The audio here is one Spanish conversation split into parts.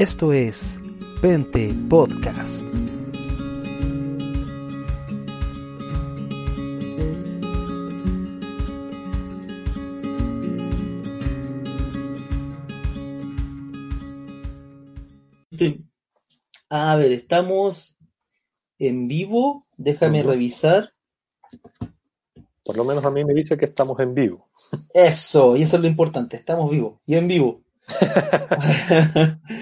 Esto es Pente Podcast. A ver, estamos en vivo. Déjame revisar. Por lo menos a mí me dice que estamos en vivo. Eso, y eso es lo importante. Estamos vivos y en vivo.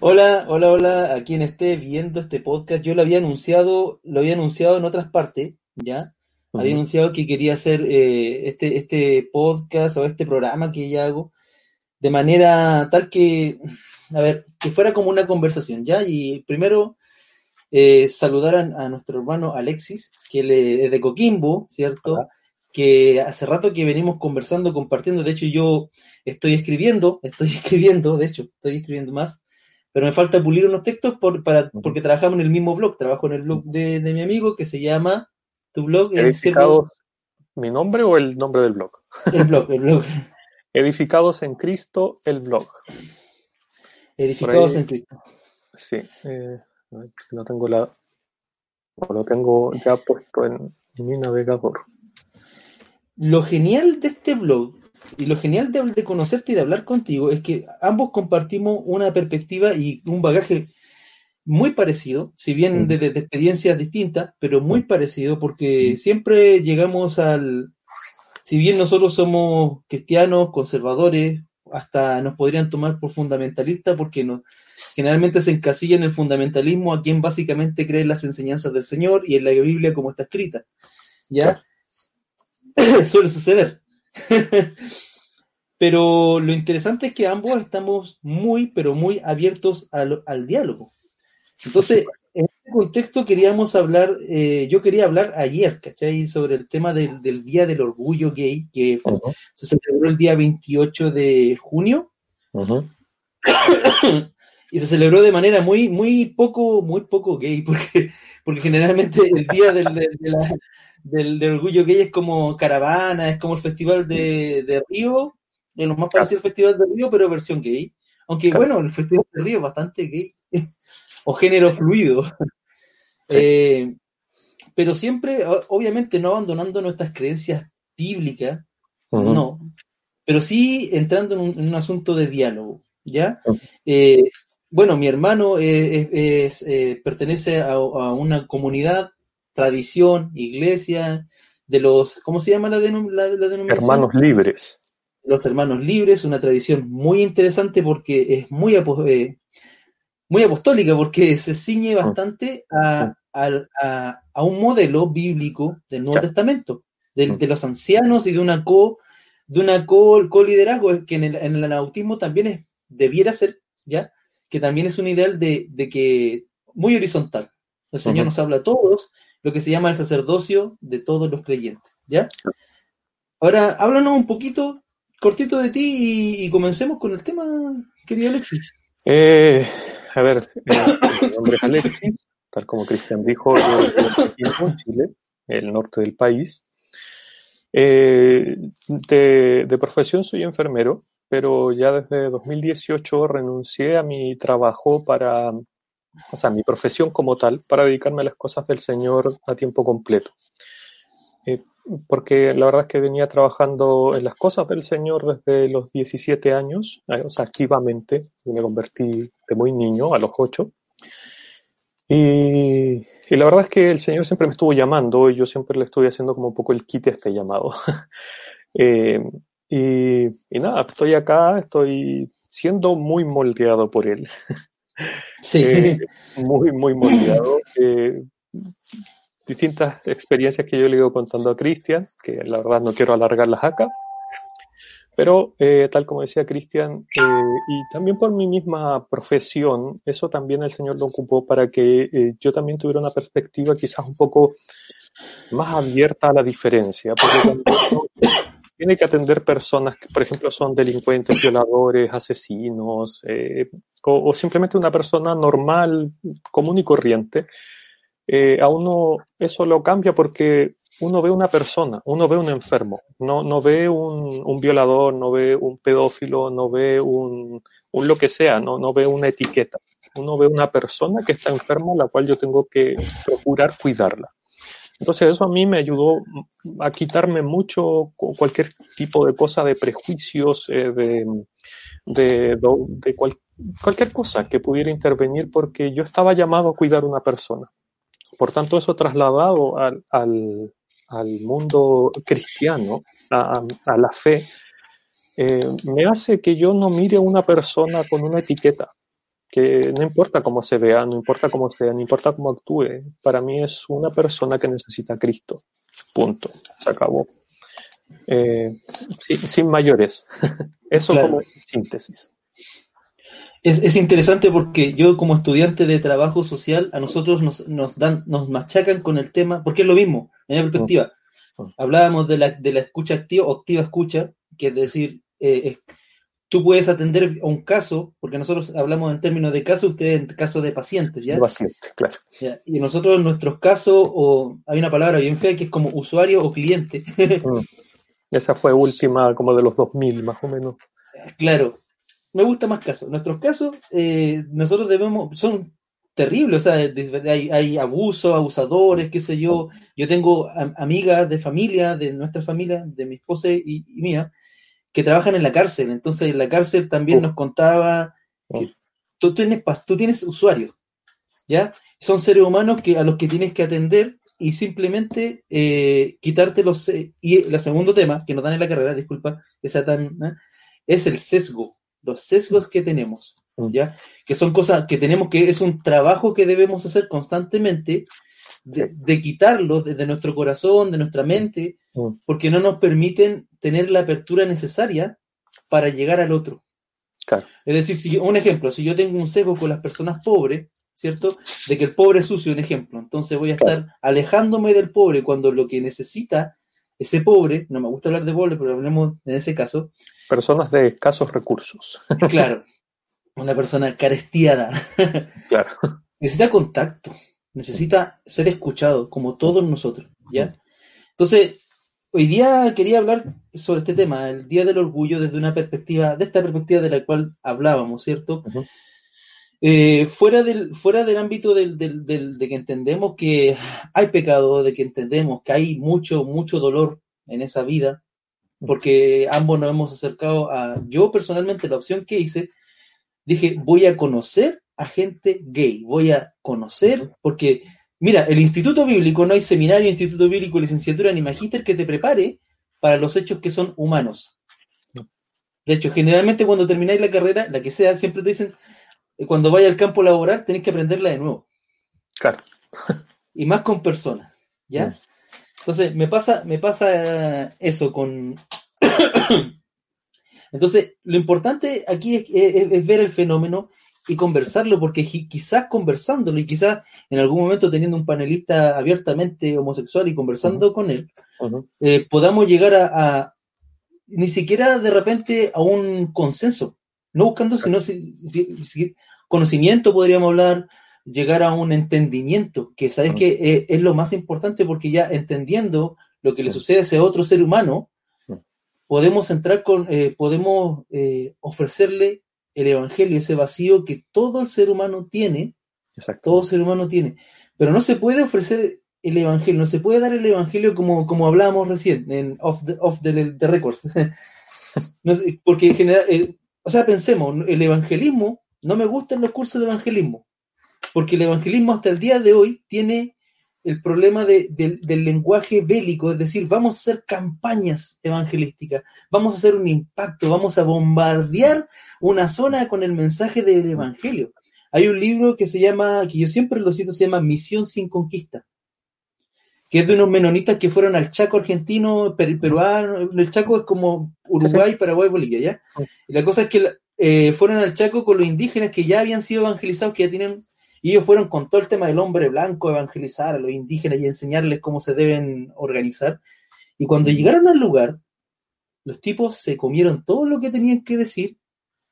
Hola, hola, hola a quien esté viendo este podcast. Yo lo había anunciado, lo había anunciado en otras partes, ¿ya? Había Ujú. anunciado que quería hacer eh, este, este podcast o este programa que ya hago de manera tal que, a ver, que fuera como una conversación, ¿ya? Y primero eh, saludar a, a nuestro hermano Alexis, que él es de Coquimbo, ¿cierto? Que hace rato que venimos conversando, compartiendo. De hecho, yo estoy escribiendo, estoy escribiendo, de hecho, estoy escribiendo más, pero me falta pulir unos textos por, para, porque trabajamos en el mismo blog. Trabajo en el blog de, de mi amigo que se llama, tu blog ¿Edificados mi nombre o el nombre del blog? el blog, el blog, Edificados en Cristo, el blog. edificados ahí- en Cristo. Sí, eh, no tengo la. no, lo tengo ya puesto en mi navegador. Lo genial de este blog y lo genial de, de conocerte y de hablar contigo es que ambos compartimos una perspectiva y un bagaje muy parecido, si bien Ujú. de, experiencias distintas, pero muy parecido porque siempre llegamos al, si bien nosotros somos cristianos, conservadores, hasta nos podrían tomar por fundamentalistas porque no, generalmente se encasilla en el fundamentalismo a quien básicamente cree en las enseñanzas del Señor y en la Biblia como está escrita. ¿Ya? Suele suceder. pero lo interesante es que ambos estamos muy, pero muy abiertos al, al diálogo. Entonces, en este contexto queríamos hablar, eh, yo quería hablar ayer, ¿cachai? Sobre el tema del, del Día del Orgullo Gay, que fue- Ujú, se celebró el día 28 de junio ujú. y se celebró de manera muy, muy poco, muy poco gay, porque, porque generalmente el día del, del- de la- del- del orgullo gay es como caravana, es como el festival de, de Río, de lo más parecido al festival de Río, pero versión gay. Aunque Claro. bueno, el festival de Río es bastante gay, o género fluido. Eh, pero siempre, obviamente, no abandonando nuestras creencias bíblicas, no, pero sí entrando en un, en un asunto de diálogo, ¿ya? Eh, bueno, mi hermano eh, es- es, eh, pertenece a, a una comunidad, tradición, iglesia, de los, ¿cómo se llama la, denom- la, la denominación? Hermanos libres. Los Hermanos Libres, una tradición muy interesante porque es muy, apo- eh, muy apostólica, porque se ciñe bastante a, al- a- a un modelo bíblico del Nuevo. Testamento, de, Mm. de los ancianos y de una co de una co, co-liderazgo, que en el, en el anautismo también es, debiera ser, ¿ya? Que también es un ideal de, de que muy horizontal. El Señor nos habla a todos, lo que se llama el sacerdocio de todos los creyentes, ¿ya? Ahora, háblanos un poquito, cortito de ti y, comencemos con el tema, querido Alexis. Eh, a ver, eh, mi nombre es Alexis, tal como Cristian dijo, yo vivo en Chile, el norte del país. Eh, de, de profesión soy enfermero, pero ya desde 2018 renuncié a mi trabajo para, o sea, mi profesión como tal, para dedicarme a las cosas del Señor a tiempo completo. Eh, porque la verdad es que venía trabajando en las cosas del Señor desde los 17 años, eh, o sea, activamente, y me convertí de muy niño, a los 8. Y, la verdad es que el Señor siempre me estuvo llamando y yo siempre le estuve haciendo como un poco el quite a este llamado. Eh, y, y nada, estoy acá, estoy siendo muy moldeado por Él, Sí, Eh, muy, muy moldeado. Eh, distintas experiencias que yo le he ido contando a Cristian, que la verdad no quiero alargarlas acá, pero eh, tal como decía Cristian, eh, y también por mi misma profesión, eso también el Señor lo ocupó para que eh, yo también tuviera una perspectiva quizás un poco más abierta a la diferencia, porque cuando tiene que atender personas que, por ejemplo, son delincuentes, violadores, asesinos, eh, o, simplemente una persona normal, común y corriente, eh, a uno eso lo cambia porque uno ve una persona, uno ve un enfermo, no, no ve un, un violador, no ve un pedófilo, no ve un, un lo que sea, no, no ve una etiqueta. Uno ve una persona que está enferma, la cual yo tengo que procurar cuidarla. Entonces eso a mí me ayudó a quitarme mucho cualquier tipo de cosa de prejuicios, eh, de, de, de cual, cualquier cosa que pudiera intervenir porque yo estaba llamado a cuidar una persona. Por tanto, eso trasladado al, al, mundo cristiano, a, a la fe, eh, me hace que yo no mire a una persona con una etiqueta, que no importa cómo se vea, no importa cómo sea, no importa cómo actúe, para mí es una persona que necesita a Cristo. Punto. Se acabó. Eh, sin, sin, mayores. Eso claro. como síntesis. Es, es, interesante porque yo como estudiante de trabajo social, a nosotros nos, nos dan, nos machacan con el tema, porque es lo mismo, en mi perspectiva. Uh -huh. Hablábamos de la, de la escucha activa o activa escucha, que es decir, eh, tú puedes atender a un caso, porque nosotros hablamos en términos de caso, ustedes en caso de pacientes, ¿ya? Paciente, claro. ¿Ya? Y nosotros en nuestros casos, o hay una palabra bien fea que es como usuario o cliente. Mm. Esa fue última, como de los 2000, más o menos. Claro, me gusta más casos. Nuestros casos, eh, nosotros debemos, son terribles, o sea, hay, hay abusos, abusadores, qué sé yo. Yo tengo amigas de familia, de nuestra familia, de mi esposa y, y mía, que trabajan en la cárcel. Entonces, en la cárcel también uh. nos contaba que uh. tú, tienes, tú tienes usuarios, ¿ya? Son seres humanos que, a los que tienes que atender y simplemente eh, quitarte los... Eh, y el segundo tema, que nos dan en la carrera, disculpa, que sea tan... ¿eh? es el sesgo, los sesgos que tenemos, ¿ya? Que son cosas que tenemos que... Es un trabajo que debemos hacer constantemente de, de quitarlos desde nuestro corazón, de nuestra mente, porque no nos permiten tener la apertura necesaria para llegar al otro. Claro. Es decir, si, un ejemplo, si yo tengo un sesgo con las personas pobres, ¿cierto? De que el pobre es sucio, un ejemplo. Entonces voy a estar claro. alejándome del pobre cuando lo que necesita ese pobre, no me gusta hablar de pobre, pero hablemos en ese caso. Personas de escasos recursos. claro. Una persona carestiada. claro. Necesita contacto, necesita ser escuchado, como todos nosotros, ¿ya? Entonces, hoy día quería hablar sobre este tema, el Día del Orgullo, desde una perspectiva, de esta perspectiva de la cual hablábamos, ¿cierto? Uh -huh. Eh, fuera, del, fuera del ámbito del, del, del, de que entendemos que hay pecado, de que entendemos que hay mucho, mucho dolor en esa vida, porque ambos nos hemos acercado a, yo personalmente la opción que hice, dije, voy a conocer a gente gay, voy a conocer, porque, mira, el Instituto Bíblico, no hay seminario, Instituto Bíblico, licenciatura ni magíster que te prepare para los hechos que son humanos. De hecho, generalmente cuando termináis la carrera, la que sea, siempre te dicen, cuando vaya al campo laboral tenéis que aprenderla de nuevo. Claro. y más con personas, ¿ya? Entonces, me pasa, me pasa eso con... Entonces, lo importante aquí es, es, es, ver el fenómeno y conversarlo, porque quizás conversándolo y quizás en algún momento teniendo un panelista abiertamente homosexual y conversando uh -huh. con él, uh -huh. eh, podamos llegar a, a, ni siquiera de repente a un consenso, no buscando sino si, si, si, conocimiento, podríamos hablar, llegar a un entendimiento, que sabes que es, es, lo más importante porque ya entendiendo lo que le sucede a ese otro ser humano, podemos entrar con, eh, podemos eh, ofrecerle el evangelio, ese vacío que todo el ser humano tiene, Exacto. todo ser humano tiene, pero no se puede ofrecer el evangelio, no se puede dar el evangelio como, como hablábamos recién, en off the, off the, the records, no porque en general, eh, o sea, pensemos, el evangelismo, no me gustan los cursos de evangelismo, porque el evangelismo hasta el día de hoy tiene el problema de, de, del lenguaje bélico, es decir, vamos a hacer campañas evangelísticas, vamos a hacer un impacto, vamos a bombardear una zona con el mensaje del evangelio. Hay un libro que se llama, que yo siempre lo cito, se llama Misión sin Conquista, que es de unos menonitas que fueron al Chaco argentino, per, peruano, el Chaco es como Uruguay, Paraguay, Bolivia, ¿ya? Y la cosa es que eh, fueron al Chaco con los indígenas que ya habían sido evangelizados, que ya tienen, y ellos fueron con todo el tema del hombre blanco, evangelizar a los indígenas y enseñarles cómo se deben organizar. Y cuando llegaron al lugar, los tipos se comieron todo lo que tenían que decir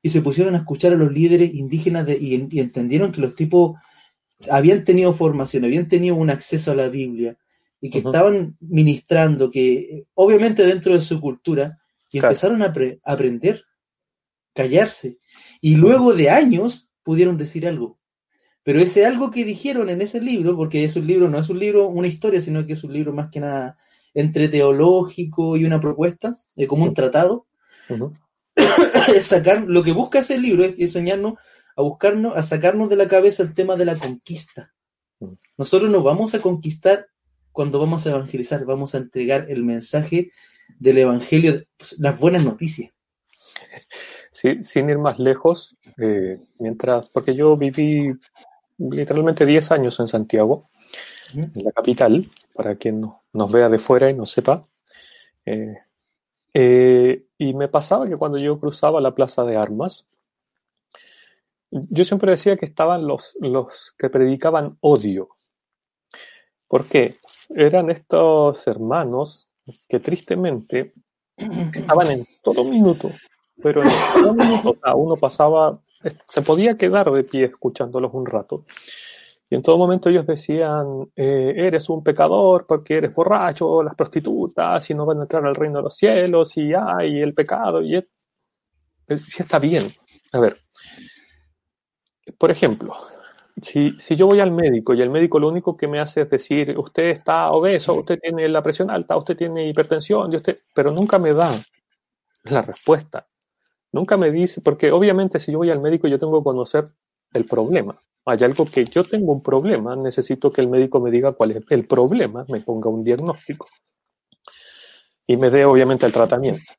y se pusieron a escuchar a los líderes indígenas de, y, y entendieron que los tipos habían tenido formación, habían tenido un acceso a la Biblia, y que estaban ministrando, que obviamente dentro de su cultura, y empezaron a, a aprender, callarse, y luego de años pudieron decir algo. Pero ese algo que dijeron en ese libro, porque es un libro, no es un libro, una historia, sino que es un libro más que nada entre teológico y una propuesta, de como un tratado, es sacar, lo que busca ese libro es enseñarnos a buscarnos, a sacarnos de la cabeza el tema de la conquista. Nosotros nos vamos a conquistar cuando vamos a evangelizar, vamos a entregar el mensaje del evangelio, pues, las buenas noticias. Sí, sin ir más lejos, eh, mientras, porque yo viví literalmente 10 años en Santiago, en la capital, para quien nos vea de fuera y no sepa. Eh, eh, y me pasaba que cuando yo cruzaba la plaza de armas, yo siempre decía que estaban los, los que predicaban odio. ¿Por qué? Eran estos hermanos que tristemente estaban en todo minuto, pero en todo minuto uno pasaba, se podía quedar de pie escuchándolos un rato. Y en todo momento ellos decían, eh, eres un pecador porque eres borracho, las prostitutas, y no van a entrar al reino de los cielos, y hay el pecado, y es, sí está bien. A ver, por ejemplo, si, si, yo voy al médico y el médico lo único que me hace es decir, usted está obeso, usted tiene la presión alta, usted tiene hipertensión, y usted, pero nunca me da la respuesta. Nunca me dice, porque obviamente si yo voy al médico yo tengo que conocer el problema hay algo que yo tengo un problema, necesito que el médico me diga cuál es el problema, me ponga un diagnóstico y me dé obviamente el tratamiento.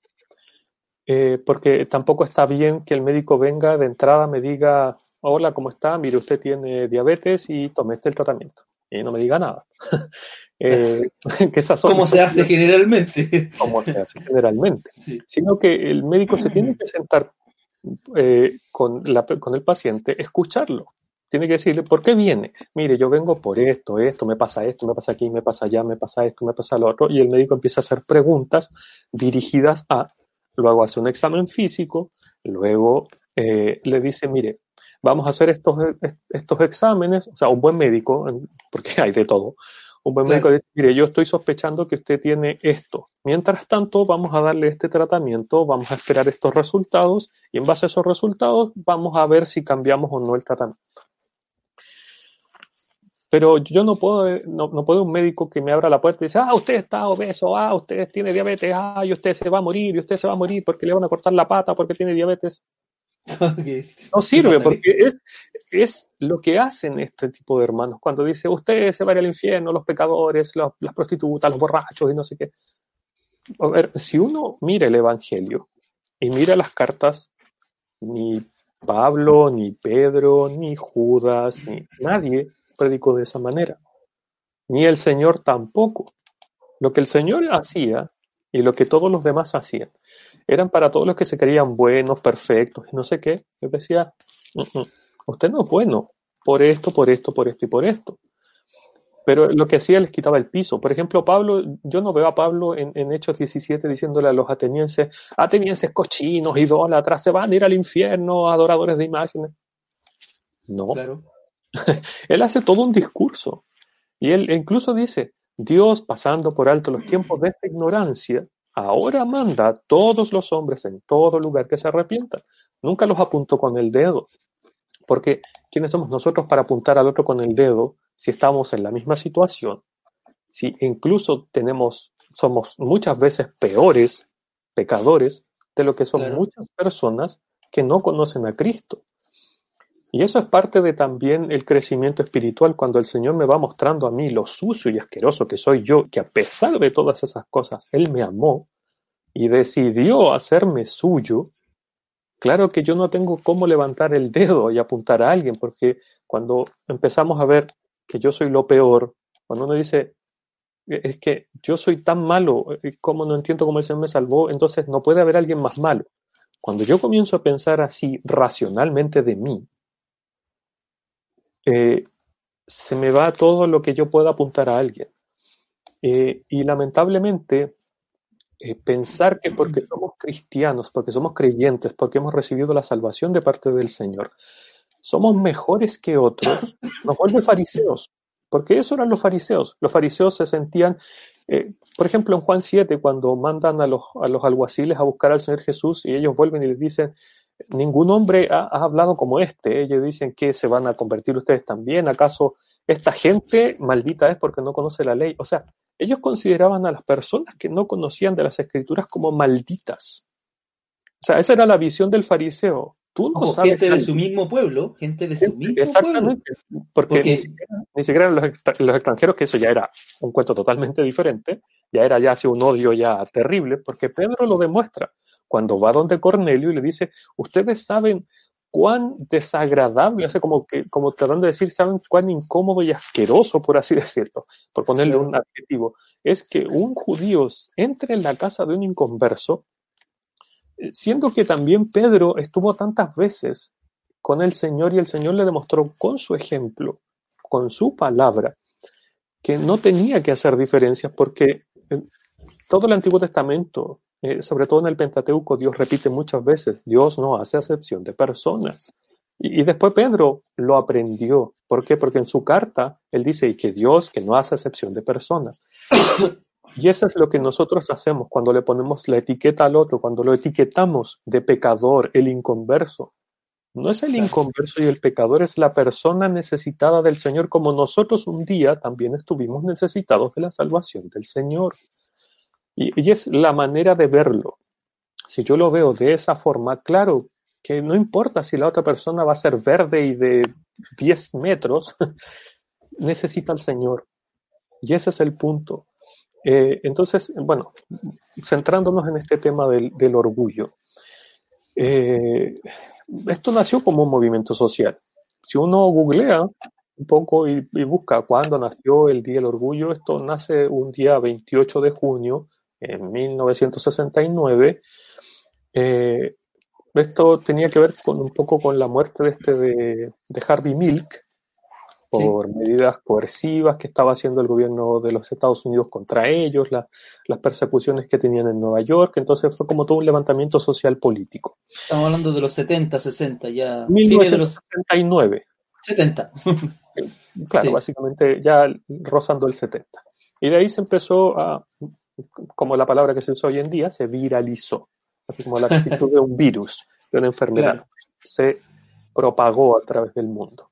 Eh, porque tampoco está bien que el médico venga de entrada, me diga, hola, ¿cómo está? Mire, usted tiene diabetes y tome este el tratamiento. Y no me diga nada. eh, que ¿Cómo se hace generalmente? Como se hace generalmente. Sino que el médico se tiene que sentar eh, con, la, con el paciente, escucharlo tiene que decirle, ¿por qué viene? Mire, yo vengo por esto, esto, me pasa esto, me pasa aquí, me pasa allá, me pasa esto, me pasa lo otro, y el médico empieza a hacer preguntas dirigidas a, luego hace un examen físico, luego eh, le dice, mire, vamos a hacer estos, estos exámenes, o sea, un buen médico, porque hay de todo, un buen médico dice, mire, yo estoy sospechando que usted tiene esto. Mientras tanto, vamos a darle este tratamiento, vamos a esperar estos resultados y en base a esos resultados vamos a ver si cambiamos o no el tratamiento. Pero yo no puedo, no, no, puedo un médico que me abra la puerta y dice, ah, usted está obeso, ah, usted tiene diabetes, ah, y usted se va a morir, y usted se va a morir porque le van a cortar la pata porque tiene diabetes. No sirve porque es, es lo que hacen este tipo de hermanos cuando dice, usted se va a ir al infierno, los pecadores, las prostitutas, los borrachos y no sé qué. A ver, si uno mira el Evangelio y mira las cartas, ni Pablo, ni Pedro, ni Judas, ni nadie predicó de esa manera. Ni el Señor tampoco. Lo que el Señor hacía y lo que todos los demás hacían eran para todos los que se creían buenos, perfectos y no sé qué. Él decía, usted no es bueno por esto, por esto, por esto y por esto. Pero lo que hacía les quitaba el piso. Por ejemplo, Pablo, yo no veo a Pablo en, Hechos 17 diciéndole a los atenienses, atenienses cochinos, idólatras, se van a ir al infierno, adoradores de imágenes. No. Claro. él hace todo un discurso. Y él incluso dice, Dios pasando por alto los tiempos de esta ignorancia, ahora manda a todos los hombres en todo lugar que se arrepientan. Nunca los apuntó con el dedo. Porque ¿quiénes somos nosotros para apuntar al otro con el dedo si estamos en la misma situación? Si incluso tenemos, somos muchas veces peores pecadores de lo que son muchas personas que no conocen a Cristo. Y eso es parte de también el crecimiento espiritual cuando el Señor me va mostrando a mí lo sucio y asqueroso que soy yo, que a pesar de todas esas cosas, Él me amó y decidió hacerme suyo. Claro que yo no tengo cómo levantar el dedo y apuntar a alguien, porque cuando empezamos a ver que yo soy lo peor, cuando uno dice, e-, es que yo soy tan malo, eh, ¿cómo no entiendo cómo el Señor me salvó? Entonces no puede haber alguien más malo. Cuando yo comienzo a pensar así racionalmente de mí, eh, se me va todo lo que yo pueda apuntar a alguien. Eh, y lamentablemente, eh, pensar que porque somos cristianos, porque somos creyentes, porque hemos recibido la salvación de parte del Señor, somos mejores que otros, nos vuelve fariseos. porque eso eran los fariseos. Los fariseos se sentían, por ejemplo, en Juan 7, cuando mandan a los, a los alguaciles a buscar al Señor Jesús y ellos vuelven y les dicen, ningún hombre ha, ha hablado como este. Ellos dicen que se van a convertir ustedes también. ¿Acaso esta gente maldita es porque no conoce la ley? O sea, ellos consideraban a las personas que no conocían de las escrituras como malditas. O sea, esa era la visión del fariseo. Tú no Ojo, sabes gente de su mismo pueblo, gente de su mismo pueblo. Exactamente. Porque, Porque- Ni, siquiera, ni siquiera los, extra- los extranjeros, que eso ya era un cuento totalmente diferente, ya era ya así un odio ya terrible, porque Pedro lo demuestra cuando va donde Cornelio y le dice, ustedes saben cuán desagradable, o sea, como, que, como tratando de decir, saben cuán incómodo y asqueroso, por así decirlo, por ponerle un adjetivo, es que un judío entre en la casa de un inconverso, eh, siendo que también Pedro estuvo tantas veces con el Señor y el Señor le demostró con su ejemplo, con su palabra, que no tenía que hacer diferencias porque en todo el Antiguo Testamento, eh, sobre todo en el Pentateuco, Dios repite muchas veces, Dios no hace acepción de personas. Y, y después Pedro lo aprendió. ¿Por qué? Porque en su carta él dice, y que Dios que no hace acepción de personas. Y eso es lo que nosotros hacemos cuando le ponemos la etiqueta al otro, cuando lo etiquetamos de pecador, el inconverso. No es el inconverso y el pecador, es la persona necesitada del Señor, como nosotros un día también estuvimos necesitados de la salvación del Señor. Y, es la manera de verlo. Si yo lo veo de esa forma, claro que no importa si la otra persona va a ser verde y de 10 metros, necesita al Señor. Y ese es el punto. Eh, entonces, bueno, centrándonos en este tema del, del orgullo. Eh, esto nació como un movimiento social. Si uno googlea un poco y, y busca cuándo nació el Día del Orgullo, esto nace un día 28 de junio en 1969. Eh, esto tenía que ver con un poco con la muerte de este de, de Harvey Milk por medidas coercivas que estaba haciendo el gobierno de los Estados Unidos contra ellos, la- las persecuciones que tenían en Nueva York, entonces fue como todo un levantamiento social político. Estamos hablando de los 70, 60, ya. Fines de los 1969, 70. claro, Sí. básicamente ya rozando el 70. Y de ahí se empezó a, como la palabra que se usa hoy en día, se viralizó, así como la actitud de un virus, de una enfermedad. Claro. Se propagó a través del mundo.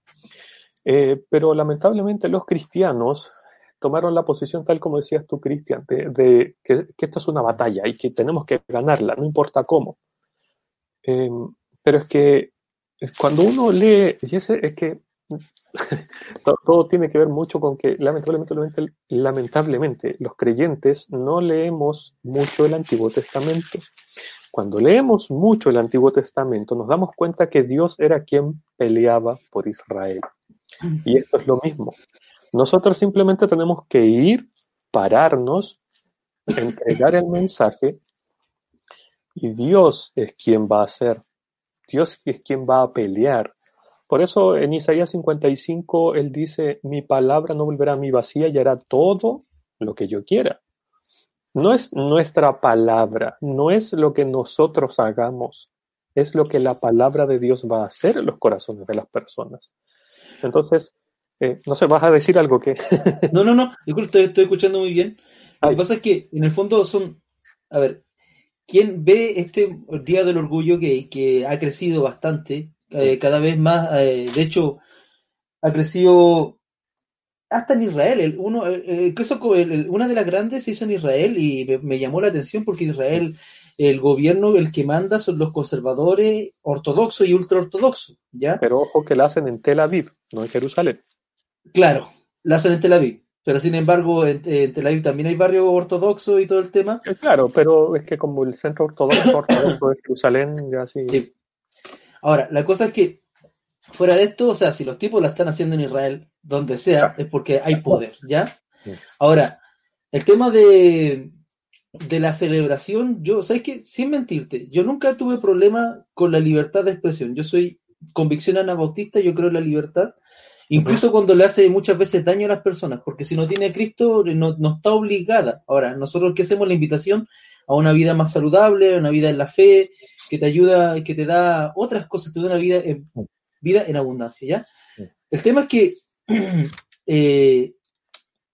Eh, pero lamentablemente los cristianos tomaron la posición tal como decías tú, Cristian, de, de que, que esto es una batalla y que tenemos que ganarla, no importa cómo. Eh, pero es que cuando uno lee, y ese es que todo, todo tiene que ver mucho con que lamentablemente, lamentablemente los creyentes no leemos mucho el Antiguo Testamento. Cuando leemos mucho el Antiguo Testamento nos damos cuenta que Dios era quien peleaba por Israel. Y esto es lo mismo. Nosotros simplemente tenemos que ir, pararnos, entregar el mensaje y Dios es quien va a hacer. Dios es quien va a pelear. Por eso en Isaías 55 él dice, mi palabra no volverá a mi vacía y hará todo lo que yo quiera. No es nuestra palabra, no es lo que nosotros hagamos, es lo que la palabra de Dios va a hacer en los corazones de las personas. Entonces, eh, no sé, vas a decir algo que... No, no, no, disculpe, estoy, estoy escuchando muy bien. Lo que pasa es que en el fondo son, a ver, quien ve este Día del Orgullo que, que ha crecido bastante, eh, cada vez más, eh, de hecho, ha crecido hasta en Israel. El, uno, el, el- una de las grandes se hizo en Israel y me, me llamó la atención porque Israel, el gobierno, el que manda son los conservadores ortodoxos y ultraortodoxos, ¿ya? Pero ojo que la hacen en Tel Aviv, no en Jerusalén. Claro, la hacen en Tel Aviv. Pero sin embargo, en, en Tel Aviv también hay barrio ortodoxo y todo el tema. Eh, Claro, pero es que como el centro ortodoxo, ortodoxo de Jerusalén, ya sí. Sí. Ahora, la cosa es que, fuera de esto, o sea, si los tipos la están haciendo en Israel, donde sea, es porque hay poder, ¿ya? Ahora, el tema de, de la celebración, yo, ¿sabes qué? Sin mentirte, yo nunca tuve problema con la libertad de expresión. Yo soy convicción anabautista, yo creo en la libertad, incluso cuando le hace muchas veces daño a las personas, porque si no tiene a Cristo, no, no está obligada. Ahora, nosotros que hacemos la invitación a una vida más saludable, a una vida en la fe, que te ayuda, que te da otras cosas, te da una vida en, vida en abundancia, ¿ya? Sí. El tema es que eh,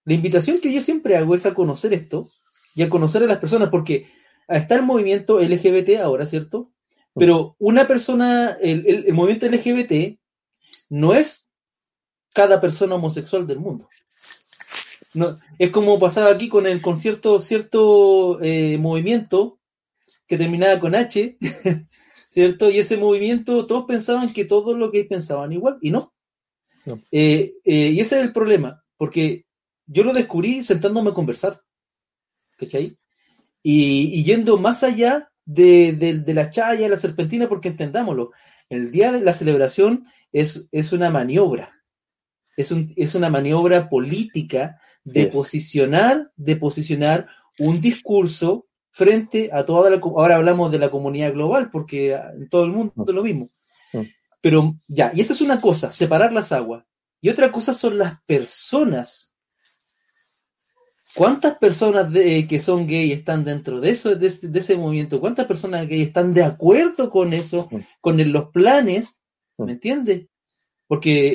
la invitación que yo siempre hago es a conocer esto y a conocer a las personas, porque está el movimiento LGBT ahora, ¿cierto? Pero una persona, el, el, el movimiento LGBT no es cada persona homosexual del mundo. No, es como pasaba aquí con el con cierto, cierto eh, movimiento que terminaba con H, ¿cierto? Y ese movimiento, todos pensaban que todos los gays pensaban igual, y no. No. Eh, eh, y ese es el problema, porque yo lo descubrí sentándome a conversar, ¿cachai? Y, y yendo más allá de, de, de la chaya, la serpentina, porque entendámoslo, el día de la celebración es, es una maniobra, es, un, es una maniobra política de Yes. posicionar, de posicionar un discurso frente a toda la, ahora hablamos de la comunidad global, porque en todo el mundo es lo mismo. Mm. Pero ya, y esa es una cosa, separar las aguas. Y otra cosa son las personas. ¿Cuántas personas de- que son gay están dentro de eso, de, ese- de ese movimiento? ¿Cuántas personas gay están de acuerdo con eso, Mm. con los planes? Mm. ¿Me entiendes? Porque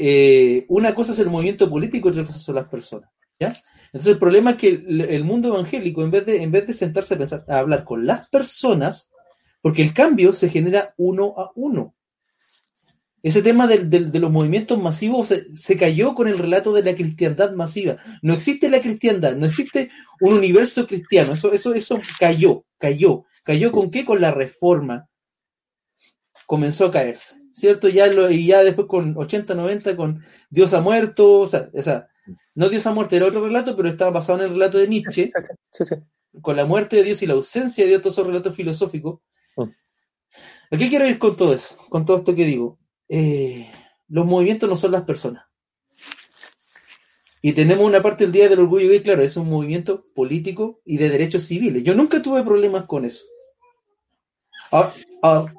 eh, una cosa es el movimiento político y otra cosa son las personas. ¿ya? Entonces el problema es que el, mundo evangélico, en vez, de, en vez de sentarse a hablar con las personas, porque el cambio se genera uno a uno. Ese tema de los movimientos masivos se, se cayó con el relato de la cristiandad masiva. No existe la cristiandad, no existe un universo cristiano. Eso, eso, eso cayó, cayó. ¿Cayó con qué? Con la reforma. Comenzó a caerse, ¿cierto? Ya lo, y ya después con 80, 90, con Dios ha muerto, o sea, o sea, no Dios ha muerto, era otro relato, pero estaba basado en el relato de Nietzsche, Sí, sí. con la muerte de Dios y la ausencia de Dios, todos esos relatos filosóficos. Mm. ¿A qué quiero ir con todo eso? Con todo esto que digo. Eh, los movimientos no son las personas. Y tenemos una parte del Día del Orgullo Gay, claro, es un movimiento político y de derechos civiles. Yo nunca tuve problemas con eso. Ah, ah, di-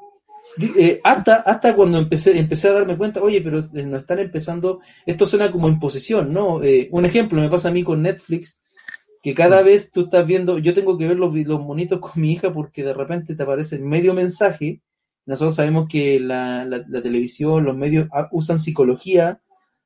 eh, hasta, hasta cuando empecé, empecé a darme cuenta, oye, pero eh, no están empezando, esto suena como imposición, ¿no? Eh, un ejemplo me pasa a mí con Netflix, que cada vez tú estás viendo, yo tengo que ver los, los monitos con mi hija porque de repente te aparece medio mensaje. Nosotros sabemos que la, la- la televisión, los medios usan psicología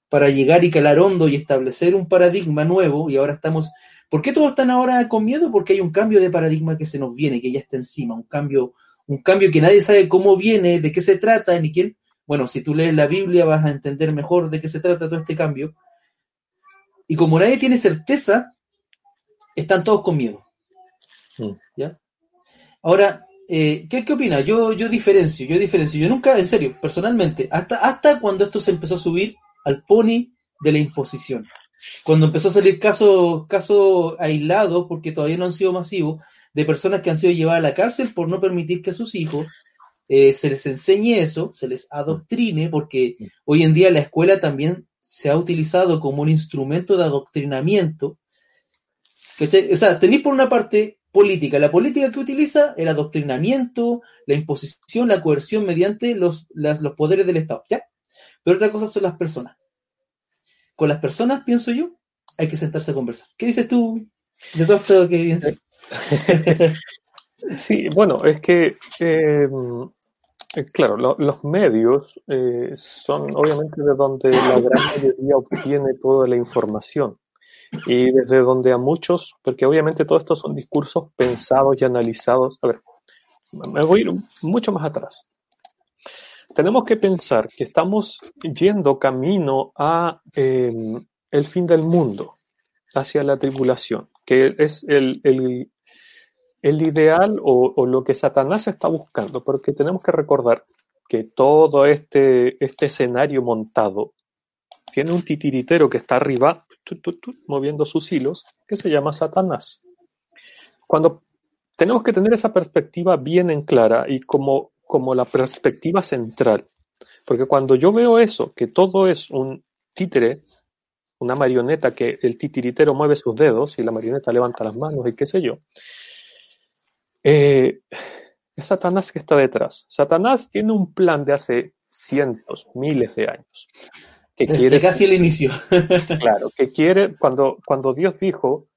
para llegar y calar hondo y establecer un paradigma nuevo y ahora estamos... ¿Por qué todos están ahora con miedo? Porque hay un cambio de paradigma que se nos viene, que ya está encima, un cambio, un cambio que nadie sabe cómo viene, de qué se trata, ni quién. Bueno, si tú lees la Biblia vas a entender mejor de qué se trata todo este cambio. Y como nadie tiene certeza, están todos con miedo. Mm. ¿Ya? Ahora, eh, ¿qué, qué opina? Yo, yo diferencio, yo diferencio. Yo nunca, en serio, personalmente, hasta, hasta cuando esto se empezó a subir al pony de la imposición. Cuando empezó a salir casos casos aislados, porque todavía no han sido masivos, de personas que han sido llevadas a la cárcel por no permitir que a sus hijos eh, se les enseñe eso, se les adoctrine, porque hoy en día la escuela también se ha utilizado como un instrumento de adoctrinamiento. O sea, tenéis por una parte política, la política que utiliza el adoctrinamiento, la imposición, la coerción mediante los, los poderes del Estado, ¿ya? Pero otra cosa son las personas. Con las personas, pienso yo, hay que sentarse a conversar. ¿Qué dices tú de todo esto que piensas? Sí, bueno, es que, eh, eh, claro, lo- los medios eh, son obviamente de donde la gran mayoría obtiene toda la información y desde donde a muchos, porque obviamente todo esto son discursos pensados y analizados. A ver, me voy a ir mucho más atrás. Tenemos que pensar que estamos yendo camino a eh, el fin del mundo, hacia la tribulación, que es el, el ideal o, lo que Satanás está buscando, porque tenemos que recordar que todo este, este escenario montado tiene un titiritero que está arriba, moviendo sus hilos, que se llama Satanás. Cuando tenemos que tener esa perspectiva bien en clara y como, como la perspectiva central, porque cuando yo veo eso, que todo es un títere, una marioneta que el titiritero mueve sus dedos y la marioneta levanta las manos y qué sé yo, eh, es Satanás que está detrás. Satanás tiene un plan de hace cientos, miles de años. Que Desde quiere, casi el inicio. claro, que quiere, cuando, cuando Dios dijo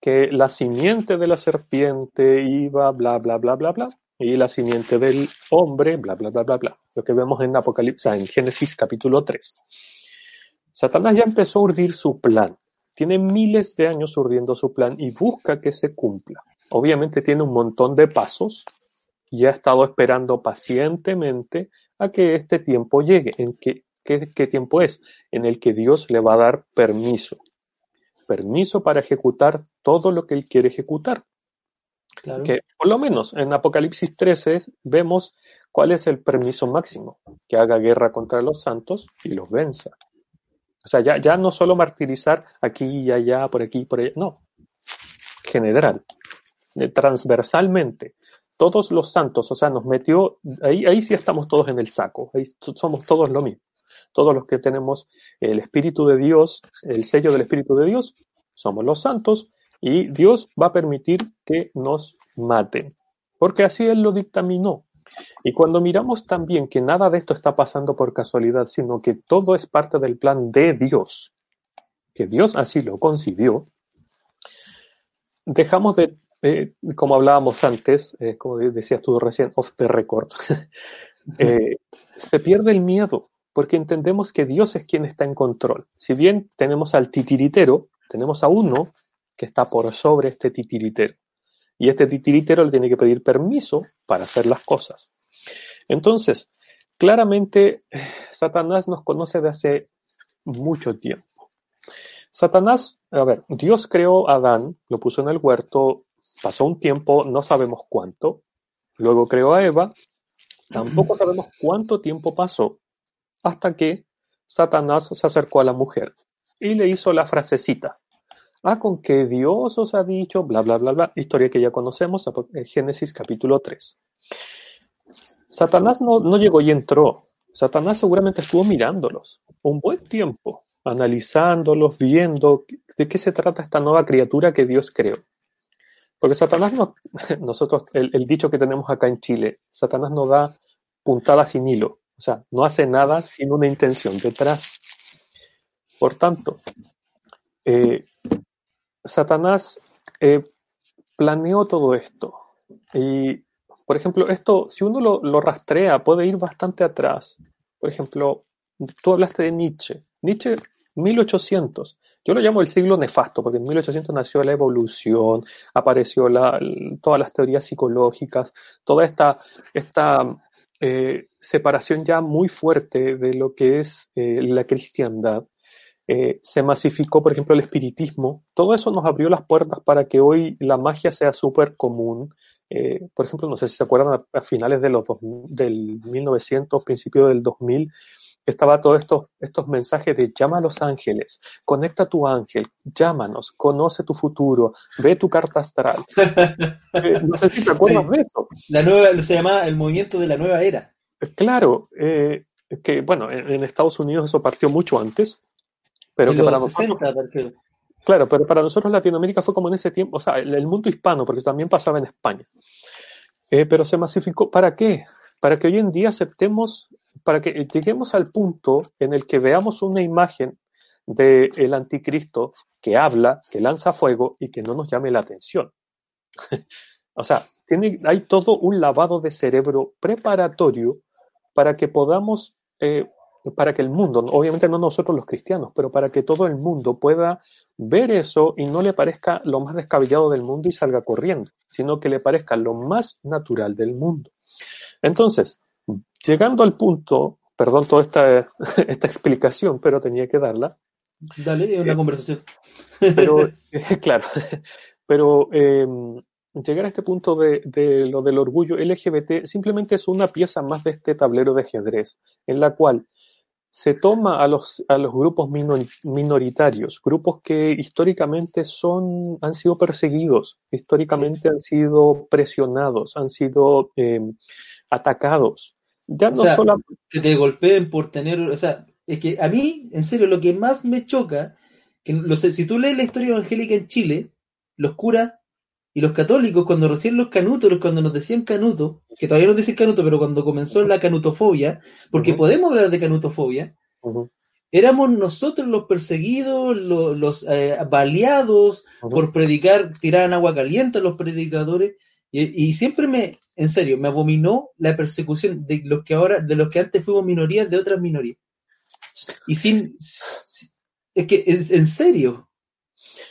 que la simiente de la serpiente iba, bla, bla, bla, bla, bla, y la simiente del hombre, bla, bla, bla, bla, bla, lo que vemos en Apocalipsis, en Génesis capítulo 3. Satanás ya empezó a urdir su plan. Tiene miles de años urdiendo su plan y busca que se cumpla. Obviamente tiene un montón de pasos y ha estado esperando pacientemente a que este tiempo llegue. ¿En qué, qué tiempo es? En el que Dios le va a dar permiso. Permiso para ejecutar todo lo que él quiere ejecutar. Que por lo menos en Apocalipsis 13 vemos cuál es el permiso máximo, que haga guerra contra los santos y los venza. O sea, ya, ya no solo martirizar aquí y allá, por aquí y por allá, no. General, transversalmente. Todos los santos, o sea, nos metió, ahí, ahí sí estamos todos en el saco, ahí somos todos lo mismo. Todos los que tenemos el Espíritu de Dios, el sello del Espíritu de Dios, somos los santos, y Dios va a permitir que nos maten, porque así Él lo dictaminó. Y cuando miramos también que nada de esto está pasando por casualidad, sino que todo es parte del plan de Dios, que Dios así lo concibió, dejamos de, eh, como hablábamos antes, eh, como decías tú recién, off the record, eh, se pierde el miedo, porque entendemos que Dios es quien está en control. Si bien tenemos al titiritero, tenemos a uno que está por sobre este titiritero. Y este titiritero le tiene que pedir permiso para hacer las cosas. Entonces, claramente, Satanás nos conoce de hace mucho tiempo. Satanás, a ver, Dios creó a Adán, lo puso en el huerto, pasó un tiempo, no sabemos cuánto, luego creó a Eva, tampoco sabemos cuánto tiempo pasó, hasta que Satanás se acercó a la mujer y le hizo la frasecita, Ah, con que Dios os ha dicho, bla, bla, bla, bla, historia que ya conocemos, Génesis capítulo 3. Satanás no, no llegó y entró. Satanás seguramente estuvo mirándolos un buen tiempo, analizándolos, viendo de qué se trata esta nueva criatura que Dios creó. Porque Satanás no, nosotros, el, dicho que tenemos acá en Chile, Satanás no da puntada sin hilo, o sea, no hace nada sin una intención detrás. Por tanto, eh, Satanás eh, planeó todo esto. Y, por ejemplo, esto, si uno lo, rastrea, puede ir bastante atrás. Por ejemplo, tú hablaste de Nietzsche. Nietzsche, 1800. Yo lo llamo el siglo nefasto, porque en 1800 nació la evolución, apareció la, todas las teorías psicológicas, toda esta, esta eh, separación ya muy fuerte de lo que es eh, la cristiandad. Eh, se masificó, por ejemplo, el espiritismo. Todo eso nos abrió las puertas para que hoy la magia sea súper común. Por ejemplo, no sé si se acuerdan a, finales de los del 1900, principio del 2000, estaba todos estos, estos mensajes de llama a los ángeles, conecta a tu ángel, llámanos, conoce tu futuro, ve tu carta astral. Eh, no sé si se acuerdan de eso. La nueva, se llama el movimiento de la nueva era. Claro, que bueno, en Estados Unidos eso partió mucho antes, pero que para nosotros, Claro, pero para nosotros Latinoamérica fue como en ese tiempo, o sea, el, mundo hispano, porque también pasaba en España. Eh, pero se masificó. ¿Para qué? Para que hoy en día aceptemos, para que lleguemos al punto en el que veamos una imagen del anticristo que habla, que lanza fuego y que no nos llame la atención. o sea, tiene, hay todo un lavado de cerebro preparatorio para que podamos eh, para que el mundo, obviamente no nosotros los cristianos, pero para que todo el mundo pueda ver eso y no le parezca lo más descabellado del mundo y salga corriendo, sino que le parezca lo más natural del mundo. Entonces, llegando al punto, perdón toda esta, esta explicación, pero tenía que darla. Dale, es una eh, conversación. Pero, claro, pero em, llegar a este punto de, de, lo del orgullo LGBT simplemente es una pieza más de este tablero de ajedrez, en la cual se toma a los, a los grupos minoritarios, grupos que históricamente son, han sido perseguidos, históricamente han sido presionados, han sido eh, atacados. Ya no solo... Que te golpeen por tener, o sea, es que a mí, en serio, lo que más me choca, que lo sé, si tú lees la historia evangélica en Chile, los curas y los católicos, cuando recién los canutos, cuando nos decían canuto, que todavía no dicen canuto, pero cuando comenzó la canutofobia, porque podemos hablar de canutofobia, éramos nosotros los perseguidos, los, los eh, baleados por predicar, tiraban agua caliente a los predicadores, y, siempre me, en serio, me abominó la persecución de los que ahora, de los que antes fuimos minorías de otras minorías. y sin... Es que, en serio,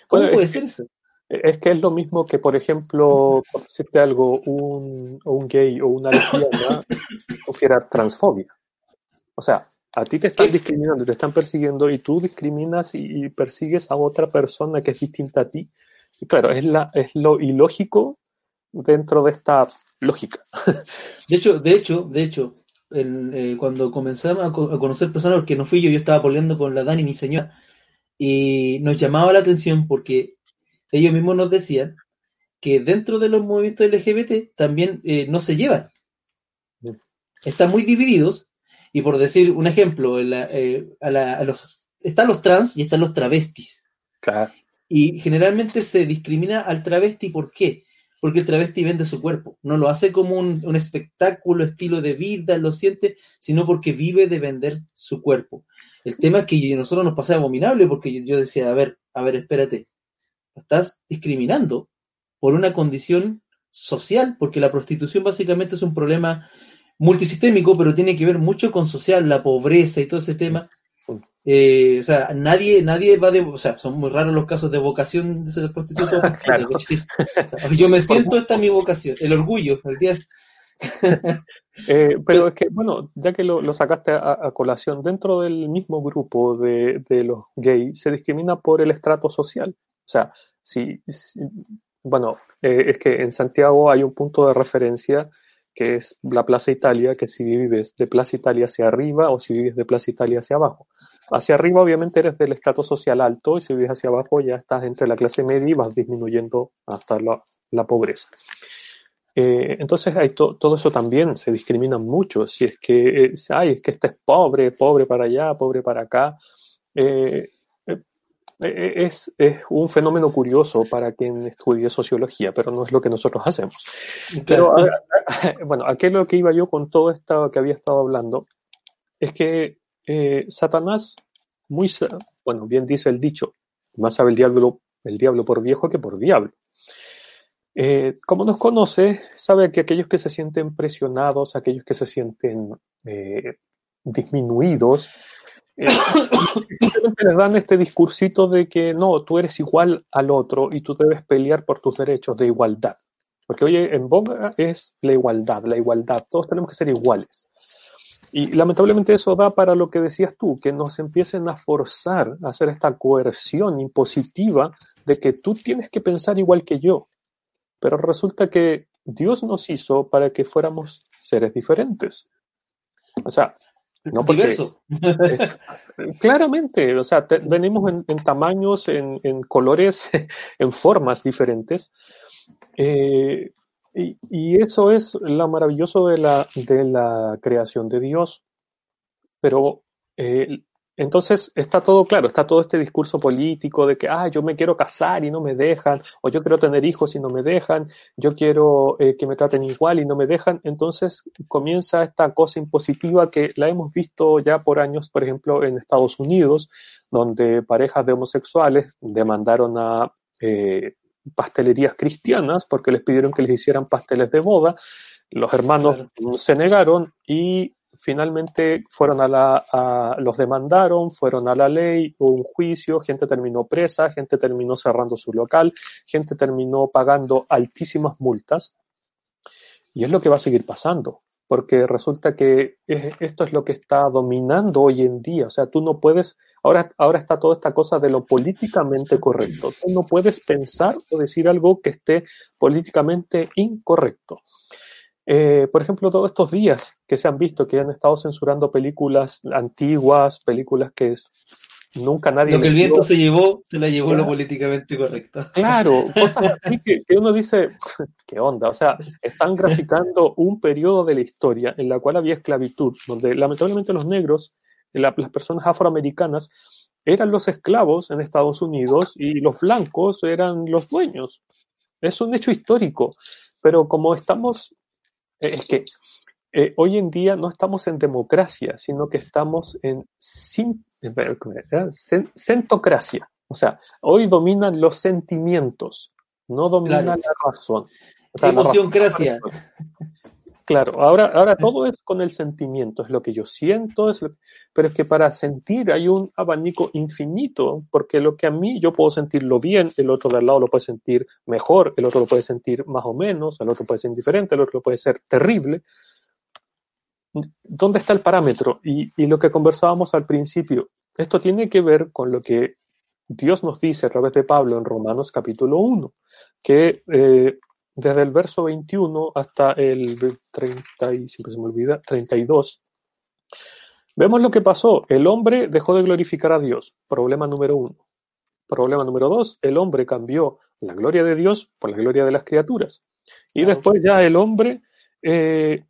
¿cómo puede ser eso? Es que es lo mismo que, por ejemplo, por decirte algo, un, un gay o una lesbiana sufriera transfobia. O sea, a ti te están discriminando, te están persiguiendo y tú discriminas y, persigues a otra persona que es distinta a ti. Y claro, es, la, es lo ilógico dentro de esta lógica. De hecho, de hecho, de hecho, eh, cuando comenzamos a, conocer personas, que no fui yo, yo estaba peleando con la Dani, mi señora, y nos llamaba la atención porque ellos mismos nos decían que dentro de los movimientos LGBT también eh, no se llevan. Mm. Están muy divididos y por decir un ejemplo, eh, a, los, están los trans y están los travestis. Claro. Y generalmente se discrimina al travesti, ¿por qué? Porque el travesti vende su cuerpo. No lo hace como un, espectáculo, estilo de vida, lo siente, sino porque vive de vender su cuerpo. El tema es que nosotros nos pasa abominable porque yo decía, a ver, a ver, espérate, estás discriminando por una condición social, porque la prostitución básicamente es un problema multisistémico, pero tiene que ver mucho con social, la pobreza y todo ese tema. Eh, o sea, nadie, nadie va de, o sea, son muy raros los casos de vocación de ser prostituto. yo me siento, esta es mi vocación, el orgullo, el día. Eh, pero es que, bueno, ya que lo, sacaste a, colación, dentro del mismo grupo de, de, los gays se discrimina por el estrato social. O sea, si, bueno, eh, es que en Santiago hay un punto de referencia que es la Plaza Italia, que si vives de Plaza Italia hacia arriba o si vives de Plaza Italia hacia abajo. Hacia arriba obviamente eres del estrato social alto y si vives hacia abajo ya estás entre la clase media y vas disminuyendo hasta la, pobreza. Eh, entonces hay todo eso también se discrimina mucho. Si es que, eh, ay, es que este es pobre, pobre para allá, pobre para acá. Eh, es, es, un fenómeno curioso para quien estudie sociología, pero no es lo que nosotros hacemos. Pero, bueno, a qué es lo que iba yo con todo esto que había estado hablando, es que eh, Satanás, muy, bueno, bien dice el dicho, más sabe el diablo, el diablo por viejo que por diablo. Eh, como nos conoce, sabe que aquellos que se sienten presionados, aquellos que se sienten eh, disminuidos, eh, les dan este discursito de que no, tú eres igual al otro y tú debes pelear por tus derechos de igualdad. Porque oye, en boga es la igualdad, la igualdad, todos tenemos que ser iguales. Y lamentablemente eso da para lo que decías tú, que nos empiecen a forzar a hacer esta coerción impositiva de que tú tienes que pensar igual que yo. Pero resulta que Dios nos hizo para que fuéramos seres diferentes. O sea, no Diverso. claramente, o sea, venimos en, tamaños, en, colores, en formas diferentes. Eh, y, eso es lo maravilloso de la, de la creación de Dios. Pero eh, entonces está todo claro, está todo este discurso político de que, ah, yo me quiero casar y no me dejan, o yo quiero tener hijos y no me dejan, yo quiero eh, que me traten igual y no me dejan. Entonces comienza esta cosa impositiva que la hemos visto ya por años, por ejemplo, en Estados Unidos, donde parejas de homosexuales demandaron a eh, pastelerías cristianas porque les pidieron que les hicieran pasteles de boda. Los hermanos se negaron y finalmente fueron a la, los demandaron, fueron a la ley, hubo un juicio, gente terminó presa, gente terminó cerrando su local, gente terminó pagando altísimas multas. Y es lo que va a seguir pasando, porque resulta que esto es lo que está dominando hoy en día. O sea, tú no puedes, ahora, ahora está toda esta cosa de lo políticamente correcto. Tú no puedes pensar o decir algo que esté políticamente incorrecto. Eh, por ejemplo, todos estos días que se han visto que han estado censurando películas antiguas, películas que nunca nadie. Lo que el viento se llevó, se la llevó lo políticamente correcto. Claro, cosas así que, uno dice, ¿qué onda? O sea, están graficando un periodo de la historia en la cual había esclavitud, donde lamentablemente los negros, las personas afroamericanas, eran los esclavos en Estados Unidos y los blancos eran los dueños. Es un hecho histórico, pero como estamos es que eh, hoy en día no estamos en democracia, sino que estamos en centocracia. O sea, hoy dominan los sentimientos, no domina la razón. Emocióncracia. Claro, ahora, ahora todo es con el sentimiento, es lo que yo siento, es pero es que para sentir hay un abanico infinito, porque lo que a mí yo puedo sentirlo bien, el otro de al lado lo puede sentir mejor, el otro lo puede sentir más o menos, el otro puede ser indiferente, el otro puede ser terrible. ¿Dónde está el parámetro? Y, y lo que conversábamos al principio, esto tiene que ver con lo que Dios nos dice a través de Pablo en Romanos capítulo 1, que eh, desde el verso 21 hasta el 30, y siempre se me olvida, 32, vemos lo que pasó. El hombre dejó de glorificar a Dios, problema número uno. Problema número dos, el hombre cambió la gloria de Dios por la gloria de las criaturas. Y después ya el hombre eh,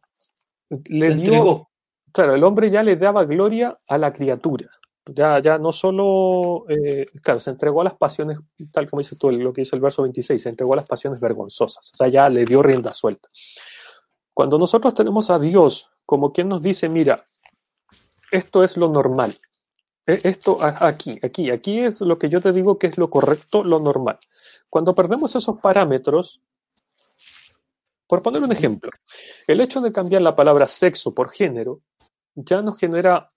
le dio, claro, el hombre ya le daba gloria a la criatura. Ya, ya no solo, eh, claro, se entregó a las pasiones, tal como dice tú, lo que dice el verso 26, se entregó a las pasiones vergonzosas, o sea, ya le dio rienda suelta. Cuando nosotros tenemos a Dios como quien nos dice, mira, esto es lo normal, e, esto aquí, aquí, aquí es lo que yo te digo que es lo correcto, lo normal. Cuando perdemos esos parámetros, por poner un ejemplo, el hecho de cambiar la palabra sexo por género ya nos genera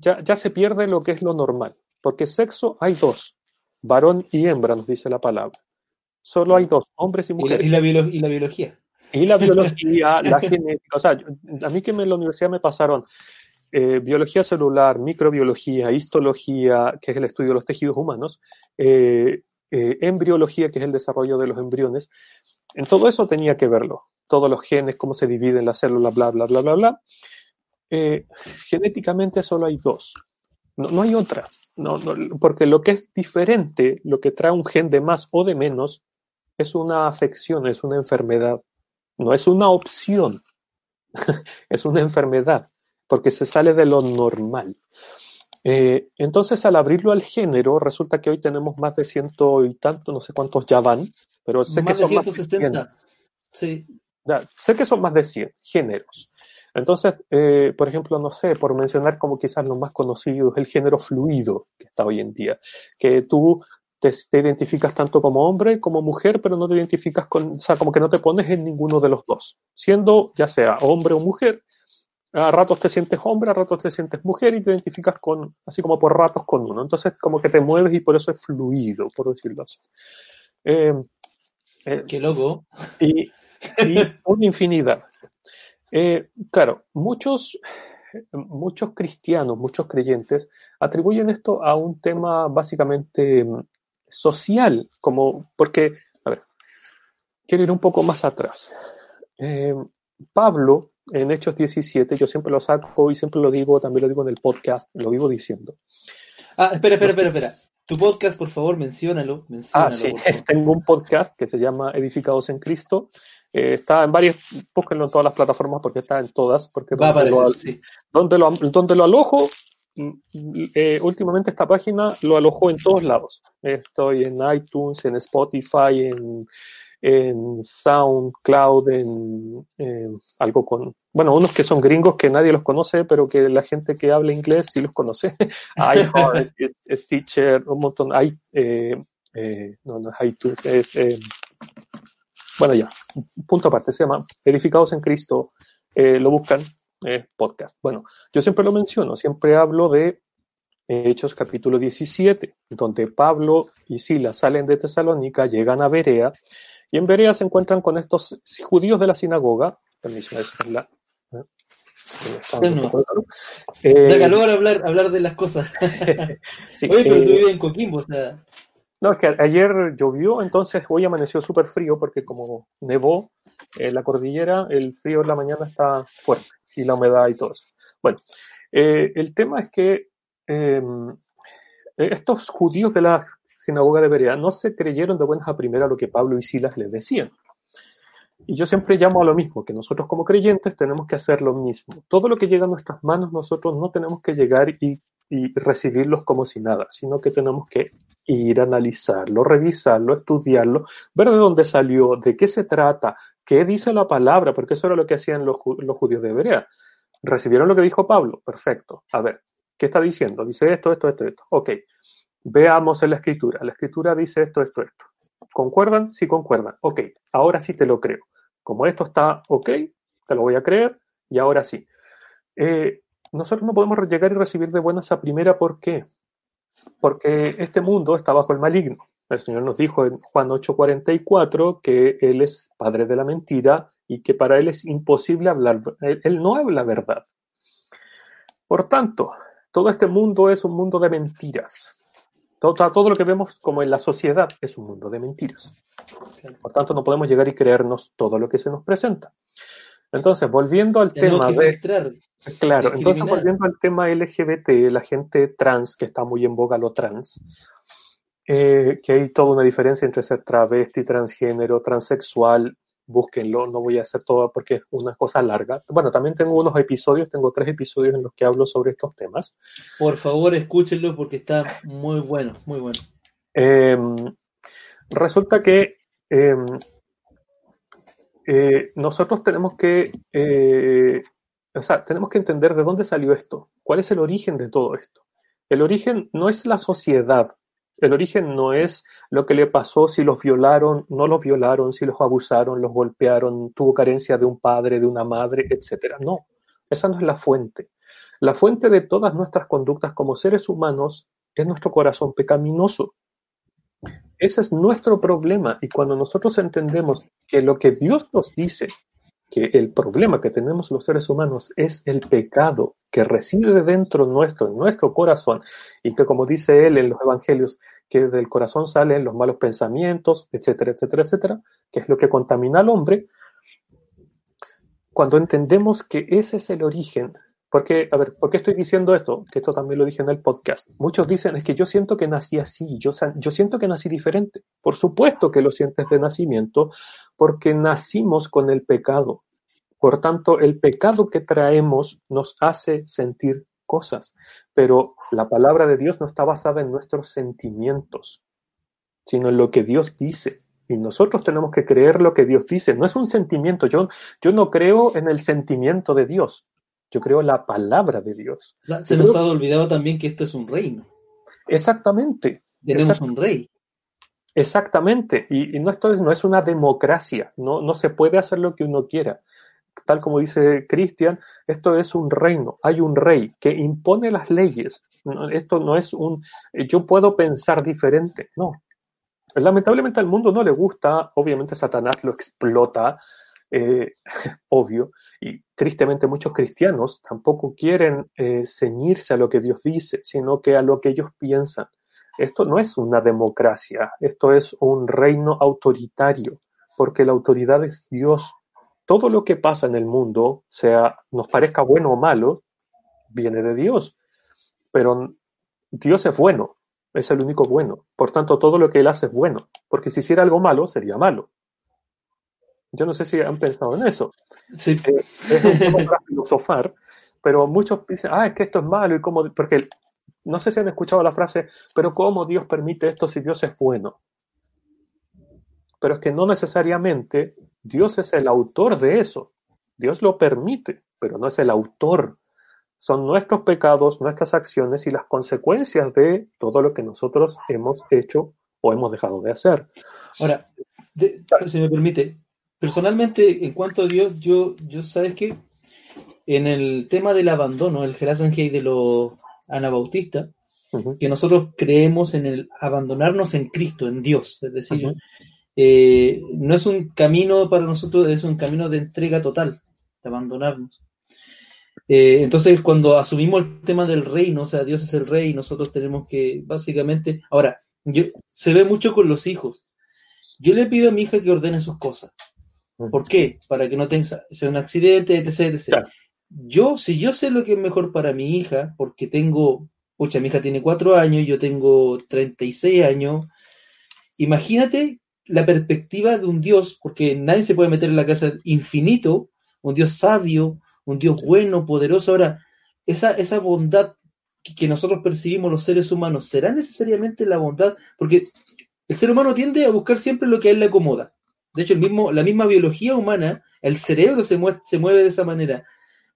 ya, ya se pierde lo que es lo normal, porque sexo hay dos, varón y hembra, nos dice la palabra. Solo hay dos, hombres y mujeres. Y la, y la, y la biología. Y la biología, la genética. O sea, a mí que en la universidad me pasaron eh, biología celular, microbiología, histología, que es el estudio de los tejidos humanos, eh, eh, embriología, que es el desarrollo de los embriones. En todo eso tenía que verlo. Todos los genes, cómo se dividen las células, bla, bla, bla, bla, bla. Eh, genéticamente solo hay dos. No, no hay otra. No, no, porque lo que es diferente, lo que trae un gen de más o de menos, es una afección, es una enfermedad. No es una opción, es una enfermedad, porque se sale de lo normal. Eh, entonces, al abrirlo al género, resulta que hoy tenemos más de ciento y tanto, no sé cuántos ya van, pero sé más que son de 160. más de 100. Sí. Ya, sé que son más de 100 géneros. Entonces, eh, por ejemplo, no sé, por mencionar como quizás los más conocidos, el género fluido que está hoy en día, que tú te, te, identificas tanto como hombre como mujer, pero no te identificas con, o sea, como que no te pones en ninguno de los dos, siendo ya sea hombre o mujer, a ratos te sientes hombre, a ratos te sientes mujer y te identificas con, así como por ratos con uno. Entonces, como que te mueves y por eso es fluido, por decirlo así. Eh, eh, Qué loco. Y, y una infinidad. Eh, claro, muchos, muchos cristianos, muchos creyentes atribuyen esto a un tema básicamente mm, social, como porque, a ver, quiero ir un poco más atrás. Eh, Pablo, en Hechos 17, yo siempre lo saco y siempre lo digo, también lo digo en el podcast, lo vivo diciendo. Ah, espera, espera, espera, espera. Tu podcast, por favor, menciónalo. menciónalo ah, sí, tengo un podcast que se llama Edificados en Cristo. Eh, está en varias, búsquenlo en todas las plataformas porque está en todas. Porque Va donde, aparecer, lo, sí. donde, lo, donde lo alojo, eh, últimamente esta página lo alojo en todos lados. Estoy en iTunes, en Spotify, en, en SoundCloud, en, en, algo con, bueno, unos que son gringos que nadie los conoce, pero que la gente que habla inglés sí los conoce. iHeart, Stitcher, un montón. Hay, eh, eh, no, no es iTunes, es, bueno, ya, punto aparte, se llama Edificados en Cristo, eh, lo buscan, eh, podcast. Bueno, yo siempre lo menciono, siempre hablo de Hechos capítulo 17, donde Pablo y Silas salen de Tesalónica, llegan a Berea, y en Berea se encuentran con estos judíos de la sinagoga, permiso, es la, no. Eh, da calor hablar, hablar de las cosas. sí, Oye, pero eh, tú vives en Coquimbo, o sea. No, es que ayer llovió, entonces hoy amaneció súper frío porque como nevó en la cordillera, el frío en la mañana está fuerte y la humedad y todo eso. Bueno, eh, el tema es que eh, estos judíos de la sinagoga de Berea no se creyeron de buenas a primera lo que Pablo y Silas les decían. Y yo siempre llamo a lo mismo, que nosotros como creyentes tenemos que hacer lo mismo. Todo lo que llega a nuestras manos, nosotros no tenemos que llegar y, y recibirlos como si nada, sino que tenemos que ir a analizarlo, revisarlo, estudiarlo, ver de dónde salió, de qué se trata, qué dice la palabra, porque eso era lo que hacían los, judíos de Berea. Recibieron lo que dijo Pablo, perfecto. A ver, ¿qué está diciendo? Dice esto, esto, esto, esto. Ok, veamos en la escritura. La escritura dice esto, esto, esto. ¿Concuerdan? Sí, concuerdan. Ok, ahora sí te lo creo. Como esto está ok, te lo voy a creer y ahora sí. Eh, nosotros no podemos llegar y recibir de buenas a primera, ¿por qué? Porque este mundo está bajo el maligno. El Señor nos dijo en Juan 8:44 que Él es padre de la mentira y que para Él es imposible hablar, Él no habla verdad. Por tanto, todo este mundo es un mundo de mentiras. Todo, todo lo que vemos como en la sociedad es un mundo de mentiras. Por tanto, no podemos llegar y creernos todo lo que se nos presenta. Entonces, volviendo al tema de... claro, entonces volviendo al tema LGBT, la gente trans, que está muy en boga lo trans, eh, que hay toda una diferencia entre ser travesti, transgénero, transexual, búsquenlo, no voy a hacer todo porque es una cosa larga. Bueno, también tengo unos episodios, tengo tres episodios en los que hablo sobre estos temas. Por favor, escúchenlo porque está muy bueno, muy bueno. Em, resulta que em, eh, nosotros tenemos que, eh, o sea, tenemos que entender de dónde salió esto, cuál es el origen de todo esto. El origen no es la sociedad, el origen no es lo que le pasó si los violaron, no los violaron, si los abusaron, los golpearon, tuvo carencia de un padre, de una madre, etc. No, esa no es la fuente. La fuente de todas nuestras conductas como seres humanos es nuestro corazón pecaminoso. Ese es nuestro problema. Y cuando nosotros entendemos que lo que Dios nos dice, que el problema que tenemos los seres humanos es el pecado que reside dentro nuestro, en nuestro corazón, y que como dice él en los evangelios, que del corazón salen los malos pensamientos, etcétera, etcétera, etcétera, que es lo que contamina al hombre, cuando entendemos que ese es el origen, porque, a ver, ¿por qué estoy diciendo esto? Que esto también lo dije en el podcast. Muchos dicen, es que yo siento que nací así, yo, siento que nací diferente. Por supuesto que lo sientes de nacimiento, porque nacimos con el pecado. Por tanto, el pecado que traemos nos hace sentir cosas, pero la palabra de Dios no está basada en nuestros sentimientos, sino en lo que Dios dice. Y nosotros tenemos que creer lo que Dios dice. No es un sentimiento. Yo, yo no creo en el sentimiento de Dios. Yo creo la palabra de Dios. Se nos ha olvidado también que esto es un reino. Exactamente. Tenemos un rey. Exactamente. Y, no, esto es, no es una democracia. No, no se puede hacer lo que uno quiera tal como dice Cristian, esto es un reino, hay un rey que impone las leyes. Esto no es un, yo puedo pensar diferente, no. Lamentablemente al mundo no le gusta, obviamente Satanás lo explota, eh, obvio, y tristemente muchos cristianos tampoco quieren eh, ceñirse a lo que Dios dice, sino que a lo que ellos piensan. Esto no es una democracia, esto es un reino autoritario, porque la autoridad es Dios todo lo que pasa en el mundo, sea nos parezca bueno o malo, viene de Dios. Pero Dios es bueno, es el único bueno. Por tanto, todo lo que Él hace es bueno, porque si hiciera algo malo, sería malo. Yo no sé si han pensado en eso. Sí. Eh, es un poco para filosofar, pero muchos dicen, ah, es que esto es malo y cómo, porque no sé si han escuchado la frase, pero ¿cómo Dios permite esto si Dios es bueno? Pero es que no necesariamente Dios es el autor de eso. Dios lo permite, pero no es el autor. Son nuestros pecados, nuestras acciones y las consecuencias de todo lo que nosotros hemos hecho o hemos dejado de hacer. Ahora, si me permite, personalmente, en cuanto a Dios, yo, yo sabes que en el tema del abandono, el Gelasangei de los anabautistas, que nosotros creemos en el abandonarnos en Cristo, en Dios, es decir, eh, no es un camino para nosotros, es un camino de entrega total, de abandonarnos. Eh, entonces, cuando asumimos el tema del reino, o sea, Dios es el rey, y nosotros tenemos que, básicamente, ahora, yo, se ve mucho con los hijos. Yo le pido a mi hija que ordene sus cosas. ¿Por qué? Para que no tenga sea un accidente, etc. etc. Yo, si yo sé lo que es mejor para mi hija, porque tengo, pucha, mi hija tiene cuatro años, yo tengo 36 años, imagínate la perspectiva de un Dios, porque nadie se puede meter en la casa infinito, un Dios sabio, un Dios bueno, poderoso. Ahora, esa, esa bondad que nosotros percibimos los seres humanos, ¿será necesariamente la bondad? Porque el ser humano tiende a buscar siempre lo que a él le acomoda. De hecho, el mismo, la misma biología humana, el cerebro se mueve, de esa manera.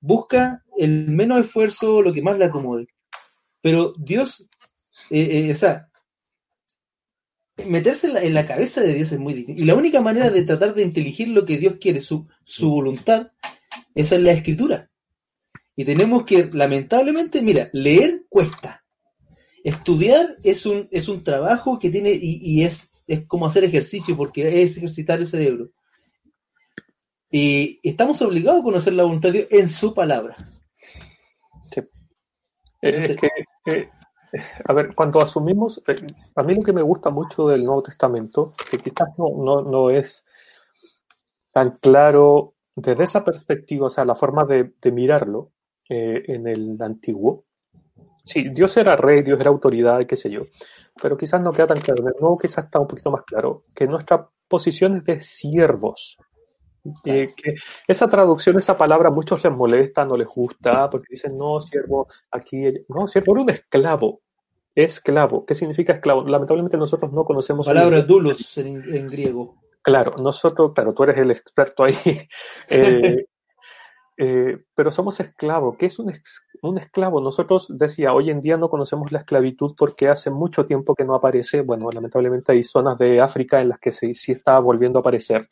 Busca el menos esfuerzo, lo que más le acomode. Pero Dios, eh, eh, o sea, meterse en la, cabeza de Dios es muy difícil. Y la única manera de tratar de inteligir lo que Dios quiere, su, voluntad, es en la escritura. Y tenemos que, lamentablemente, mira, leer cuesta. Estudiar es un, trabajo que tiene, y es, es como hacer ejercicio, porque es ejercitar el cerebro. Y estamos obligados a conocer la voluntad de Dios en su palabra. Sí. Es que, eh, a ver, cuando asumimos, eh, a mí lo que me gusta mucho del Nuevo Testamento, que quizás no, no, no es tan claro desde esa perspectiva, o sea, la forma de, de mirarlo eh, en el antiguo. Sí, Dios era rey, Dios era autoridad, qué sé yo, pero quizás no queda tan claro. El nuevo quizás está un poquito más claro que nuestra posición es de siervos. Eh, que esa traducción, esa palabra, a muchos les molesta, no les gusta, porque dicen, no, siervo, aquí, no, siervo era un esclavo, esclavo. ¿Qué significa esclavo? Lamentablemente nosotros no conocemos. Palabra dulos en, en, griego. Claro, nosotros, claro, tú eres el experto ahí. eh, eh, pero somos esclavos. ¿Qué es un, ex, un, esclavo? Nosotros, decía, hoy en día no conocemos la esclavitud porque hace mucho tiempo que no aparece. Bueno, lamentablemente hay zonas de África en las que sí, sí está volviendo a aparecer.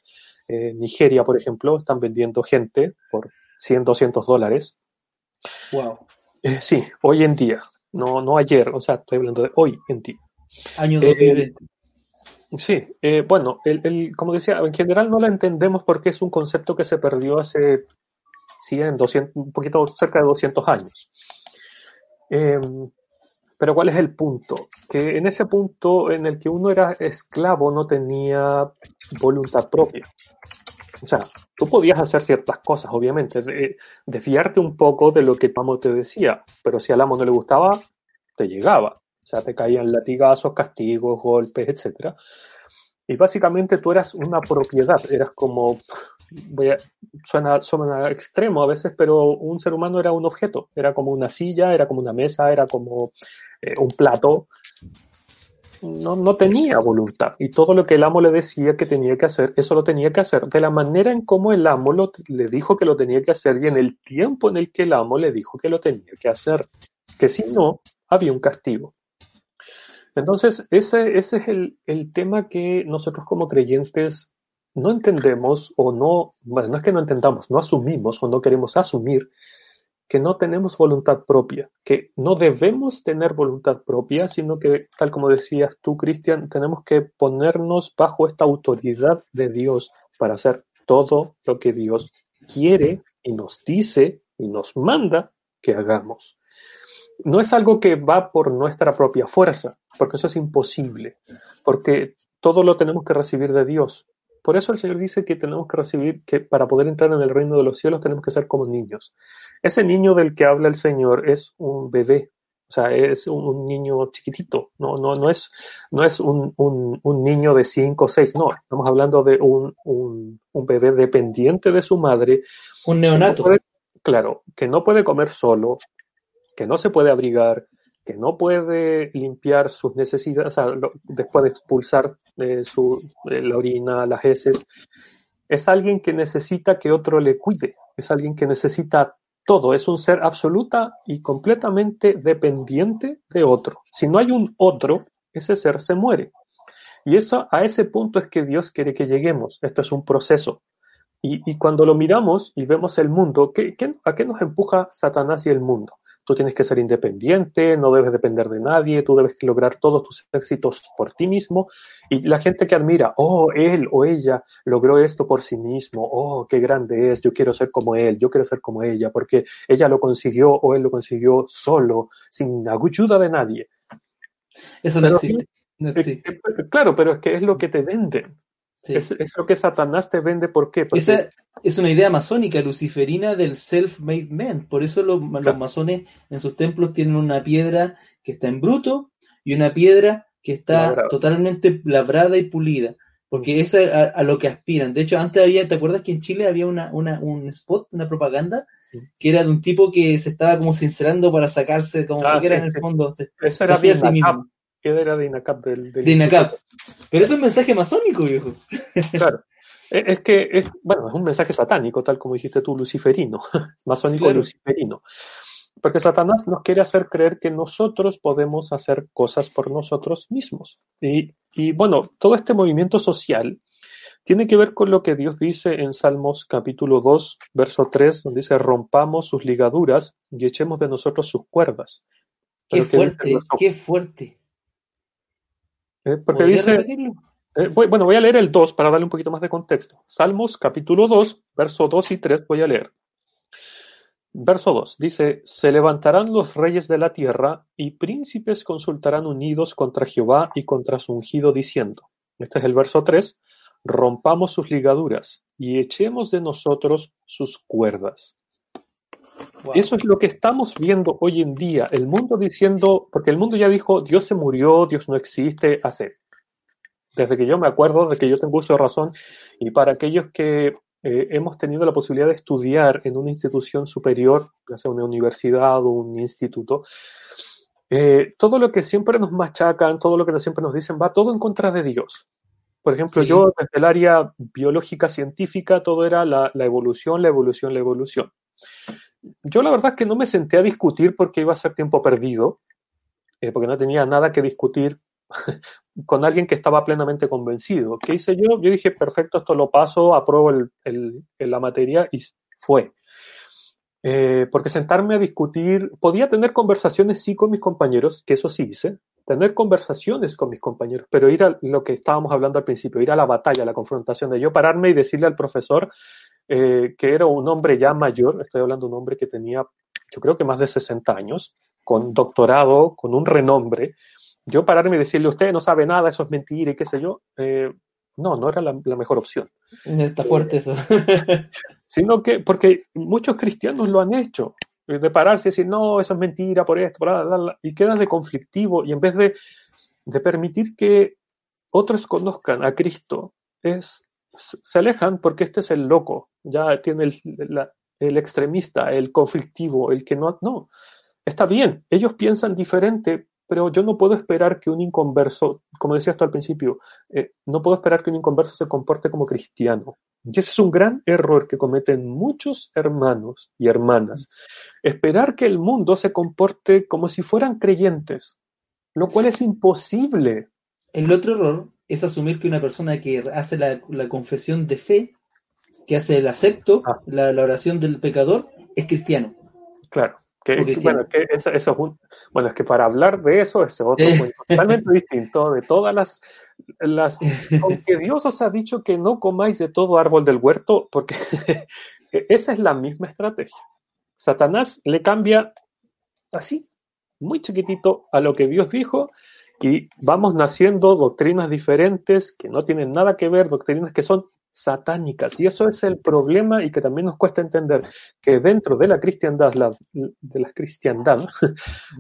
Eh, Nigeria, por ejemplo, están vendiendo gente por 100, 200 dólares. Wow. Eh, sí, hoy en día, no, no ayer, o sea, estoy hablando de hoy en día. Año 2020. Eh, sí, eh, bueno, el, el, como decía, en general no la entendemos porque es un concepto que se perdió hace 100, 200, un poquito cerca de 200 años. Eh, pero ¿cuál es el punto? Que en ese punto en el que uno era esclavo no tenía voluntad propia. O sea, tú podías hacer ciertas cosas, obviamente, de, de fiarte un poco de lo que el amo te decía, pero si al amo no le gustaba, te llegaba. O sea, te caían latigazos, castigos, golpes, etc. Y básicamente tú eras una propiedad, eras como, voy a, suena, suena extremo a veces, pero un ser humano era un objeto, era como una silla, era como una mesa, era como eh, un plato. No, no tenía voluntad y todo lo que el amo le decía que tenía que hacer, eso lo tenía que hacer de la manera en como el amo lo, le dijo que lo tenía que hacer y en el tiempo en el que el amo le dijo que lo tenía que hacer, que si no, había un castigo. Entonces, ese, es el, tema que nosotros como creyentes no entendemos o no, bueno, no es que no entendamos, no asumimos o no queremos asumir que no tenemos voluntad propia, que no debemos tener voluntad propia, sino que, tal como decías tú, Cristian, tenemos que ponernos bajo esta autoridad de Dios para hacer todo lo que Dios quiere y nos dice y nos manda que hagamos no es algo que va por nuestra propia fuerza, porque eso es imposible, porque todo lo tenemos que recibir de Dios. Por eso el Señor dice que tenemos que recibir, que para poder entrar en el reino de los cielos tenemos que ser como niños. Ese niño del que habla el Señor es un bebé, o sea, es un, niño chiquitito, no, no, no es, no es un, un, un niño de 5 o 6, no, estamos hablando de un, un, bebé dependiente de su madre. Un neonato. Que no puede, claro, que no puede comer solo, que no se puede abrigar, que no puede limpiar sus necesidades, o sea, después de expulsar eh, su, eh, la orina, las heces, es alguien que necesita que otro le cuide, es alguien que necesita todo, es un ser absoluta y completamente dependiente de otro. Si no hay un otro, ese ser se muere. Y eso, a ese punto es que Dios quiere que lleguemos. Esto es un proceso. Y, cuando lo miramos y vemos el mundo, ¿qué, qué, ¿a qué nos empuja Satanás y el mundo? Tú tienes que ser independiente, no debes depender de nadie, tú debes lograr todos tus éxitos por ti mismo. Y la gente que admira, oh, él o ella logró esto por sí mismo, oh, qué grande es, yo quiero ser como él, yo quiero ser como ella, porque ella lo consiguió o él lo consiguió solo, sin ayuda de nadie. Eso no existe. No existe. Claro, pero es que es lo que te venden. Sí. Es, es, lo que Satanás te vende. ¿Por qué? Porque... Esa es una idea masónica, luciferina del self-made man. Por eso los, claro. los, masones en sus templos tienen una piedra que está en bruto y una piedra que está Labrado. totalmente labrada y pulida. Porque eso es a, a, lo que aspiran. De hecho, antes había, ¿te acuerdas que en Chile había una, una, un spot, una propaganda, que era de un tipo que se estaba como sincerando para sacarse, como ah, que era en el fondo. Se, Eso se era sí mismo. Era de INACAP del, del de INACAP. Pero es un mensaje masónico, viejo. Claro. Es que, es, bueno, es un mensaje satánico, tal como dijiste tú, luciferino, masónico claro. luciferino. Porque Satanás nos quiere hacer creer que nosotros podemos hacer cosas por nosotros mismos. Y, y bueno, todo este movimiento social tiene que ver con lo que Dios dice en Salmos capítulo 2, verso 3, donde dice, rompamos sus ligaduras y echemos de nosotros sus cuerdas. Qué fuerte, qué fuerte. Eh, porque dice, eh, bueno, voy a leer el 2 para darle un poquito más de contexto. Salmos capítulo 2, verso 2 y 3 voy a leer. Verso 2 dice, se levantarán los reyes de la tierra y príncipes consultarán unidos contra Jehová y contra su ungido diciendo. Este es el verso 3, rompamos sus ligaduras y echemos de nosotros sus cuerdas. Eso es lo que estamos viendo hoy en día, el mundo diciendo, porque el mundo ya dijo, Dios se murió, Dios no existe, hace, desde que yo me acuerdo, de que yo tengo uso de razón, y para aquellos que eh, hemos tenido la posibilidad de estudiar en una institución superior, ya sea una universidad o un instituto, eh, todo lo que siempre nos machacan, todo lo que siempre nos dicen, va todo en contra de Dios. Por ejemplo, yo desde el área biológica científica, todo era la, la, evolución, la evolución, la evolución. Yo la verdad es que no me senté a discutir porque iba a ser tiempo perdido, eh, porque no tenía nada que discutir con alguien que estaba plenamente convencido. ¿Qué hice yo? Yo dije, perfecto, esto lo paso, apruebo el, la materia y fue. Eh, porque sentarme a discutir, podía tener conversaciones sí con mis compañeros, que eso sí hice, tener conversaciones con mis compañeros, pero ir a lo que estábamos hablando al principio, ir a la batalla, a la confrontación, de yo pararme y decirle al profesor eh, que era un hombre ya mayor, estoy hablando de un hombre que tenía, yo creo que más de 60 años, con doctorado, con un renombre, yo pararme y decirle, usted no sabe nada, eso es mentira y qué sé yo, eh, no, no era la, la, mejor opción. Está fuerte eso. sino que, porque muchos cristianos lo han hecho, de pararse y decir, no, eso es mentira, por esto, por la, y quedan de conflictivo, y en vez de, de permitir que otros conozcan a Cristo, es, se alejan porque este es el loco, ya tiene el, la, el extremista, el conflictivo, el que no, no, está bien, ellos piensan diferente, pero yo no puedo esperar que un inconverso, como decías tú al principio, eh, no puedo esperar que un inconverso se comporte como cristiano. Y ese es un gran error que cometen muchos hermanos y hermanas. Esperar que el mundo se comporte como si fueran creyentes, lo cual es imposible. El otro error es asumir que una persona que hace la, la confesión de fe, que hace el acepto, ah. la, la oración del pecador, es cristiano. Claro. Que, bueno, que eso, eso, es un, bueno, es que para hablar de eso es otro eh. totalmente distinto de todas las, las aunque Dios os ha dicho que no comáis de todo árbol del huerto, porque esa es la misma estrategia. Satanás le cambia así, muy chiquitito a lo que Dios dijo y vamos naciendo doctrinas diferentes que no tienen nada que ver, doctrinas que son satánicas. Y eso es el problema y que también nos cuesta entender que dentro de la cristiandad, la, de la cristiandad,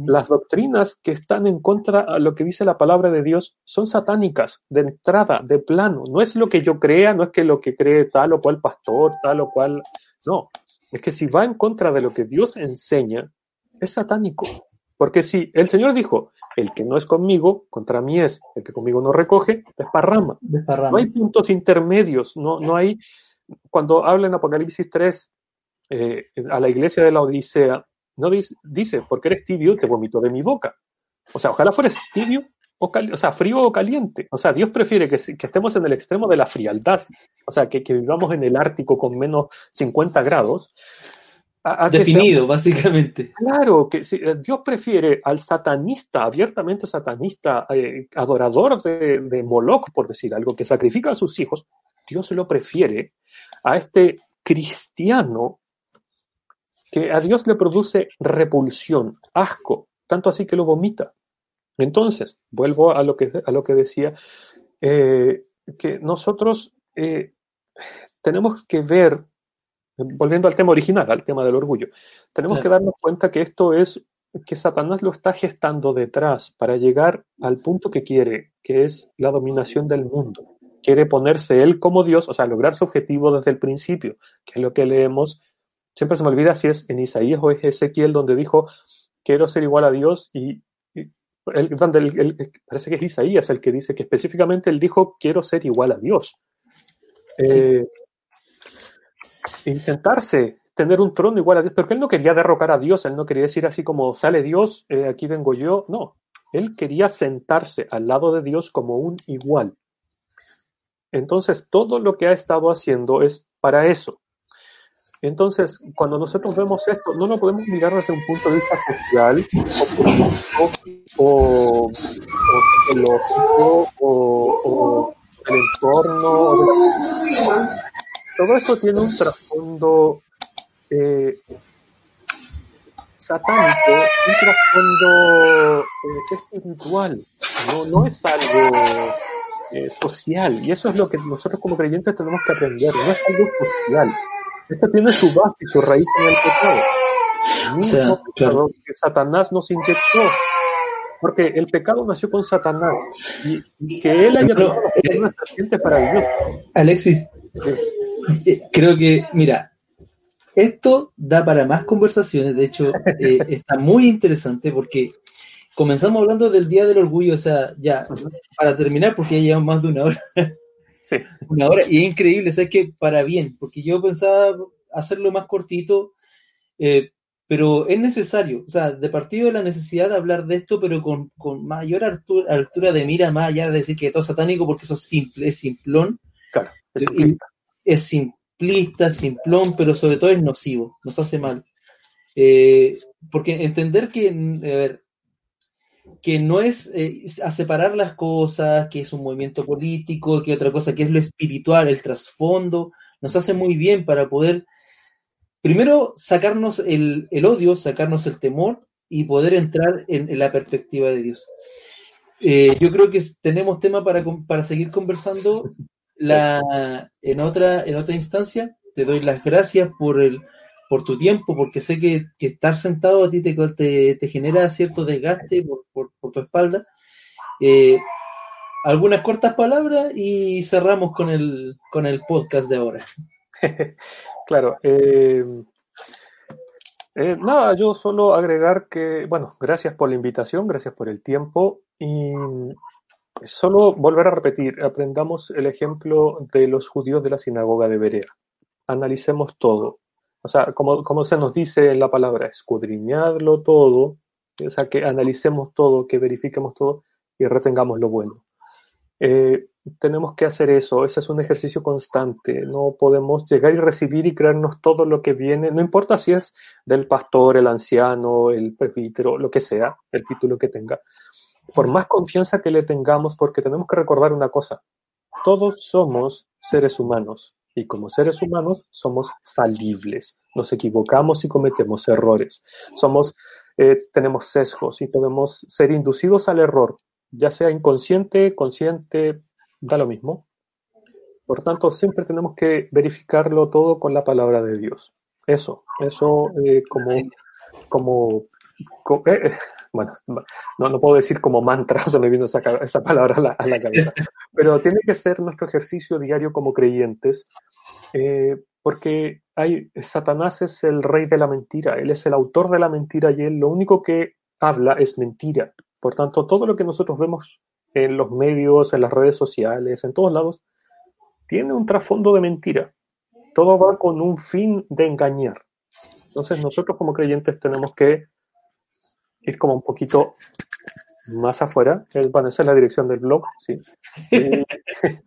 las doctrinas que están en contra a lo que dice la palabra de Dios son satánicas, de entrada, de plano. No es lo que yo crea, no es que lo que cree tal o cual pastor, tal o cual. No, es que si va en contra de lo que Dios enseña, es satánico. Porque si el Señor dijo, el que no es conmigo, contra mí es, el que conmigo no recoge, desparrama. desparrama. No hay puntos intermedios, no, no hay, cuando habla en Apocalipsis 3 eh, a la iglesia de la Odisea, no dice, dice, porque eres tibio, te vomito de mi boca. O sea, ojalá fueres tibio, o, o sea, frío o caliente. O sea, Dios prefiere que, que, estemos en el extremo de la frialdad, o sea, que, que vivamos en el Ártico con menos 50 grados, definido, sea, básicamente. Claro, que si, eh, Dios prefiere al satanista, abiertamente satanista, eh, adorador de, de, Moloch, por decir algo, que sacrifica a sus hijos, Dios lo prefiere a este cristiano que a Dios le produce repulsión, asco, tanto así que lo vomita. Entonces, vuelvo a lo que, a lo que decía, eh, que nosotros eh, tenemos que ver volviendo al tema original, al tema del orgullo, tenemos que darnos cuenta que esto es que Satanás lo está gestando detrás para llegar al punto que quiere, que es la dominación del mundo. Quiere ponerse él como Dios, o sea, lograr su objetivo desde el principio, que es lo que leemos. Siempre se me olvida si es en Isaías o es Ezequiel donde dijo, quiero ser igual a Dios y, donde parece que es Isaías el que dice que específicamente él dijo, quiero ser igual a Dios. Eh, y sentarse, tener un trono igual a Dios, porque él no quería derrocar a Dios, él no quería decir así como sale Dios, eh, aquí vengo yo, no, él quería sentarse al lado de Dios como un igual. Entonces, todo lo que ha estado haciendo es para eso. Entonces, cuando nosotros vemos esto, no lo podemos mirar desde un punto de vista social, o, o, o, o el entorno. Todo eso tiene un trasfondo eh, satánico, un trasfondo eh, espiritual, no, no es algo eh, social. Y eso es lo que nosotros como creyentes tenemos que aprender, no es algo social. Esto tiene su base y su raíz en el pecado. Que Satanás nos inyectó. Porque el pecado nació con Satanás. Y, que él haya dado una serpiente para Dios. Alexis, creo que, mira, esto da para más conversaciones. De hecho, eh, está muy interesante porque comenzamos hablando del Día del Orgullo. O sea, ya, para terminar, porque ya llevamos más de una hora. Una hora, y es increíble, es que para bien, porque yo pensaba hacerlo más cortito, eh, pero es necesario, o sea, de partido de la necesidad de hablar de esto, pero con, mayor altura, de mira, más allá de decir que todo es satánico, porque eso es simple, es simplón. Claro, es simplista. Es simplista, simplón, pero sobre todo es nocivo, nos hace mal. Eh, porque entender que, a ver, que no es eh, a separar las cosas, que es un movimiento político, que otra cosa, que es lo espiritual, el trasfondo, nos hace muy bien para poder, primero, sacarnos el, odio, sacarnos el temor y poder entrar en, la perspectiva de Dios. Eh, yo creo que tenemos tema para, para seguir conversando la, en, otra, en otra instancia. Te doy las gracias por el, por tu tiempo, porque sé que, estar sentado a ti te, te, genera cierto desgaste por, tu espalda. Eh, algunas cortas palabras y cerramos con el, con el podcast de ahora. claro. Eh, eh, nada, yo solo agregar que, bueno, gracias por la invitación, gracias por el tiempo y solo volver a repetir, aprendamos el ejemplo de los judíos de la sinagoga de Berea. Analicemos todo, o sea, como, se nos dice en la palabra, escudriñarlo todo, o sea, que analicemos todo, que verifiquemos todo y retengamos lo bueno. Eh, tenemos que hacer eso, ese es un ejercicio constante, no podemos llegar y recibir y creernos todo lo que viene, no importa si es del pastor, el anciano, el presbítero, lo que sea, el título que tenga. Por más confianza que le tengamos, porque tenemos que recordar una cosa, todos somos seres humanos, y como seres humanos somos falibles, nos equivocamos y cometemos errores, somos, eh, tenemos sesgos y podemos ser inducidos al error, ya sea inconsciente, consciente, da lo mismo. Por tanto, siempre tenemos que verificarlo todo con la palabra de Dios. Eso, eso eh, como, como, eh, bueno, no, no, puedo decir como mantra, se me vino esa, esa palabra a la, cabeza, pero tiene que ser nuestro ejercicio diario como creyentes, eh, porque hay, Satanás es el rey de la mentira, él es el autor de la mentira y él lo único que habla es mentira. Por tanto, todo lo que nosotros vemos en los medios, en las redes sociales, en todos lados, tiene un trasfondo de mentira. Todo va con un fin de engañar. Entonces nosotros como creyentes tenemos que ir como un poquito más afuera. Bueno, esa es la dirección del blog, sí.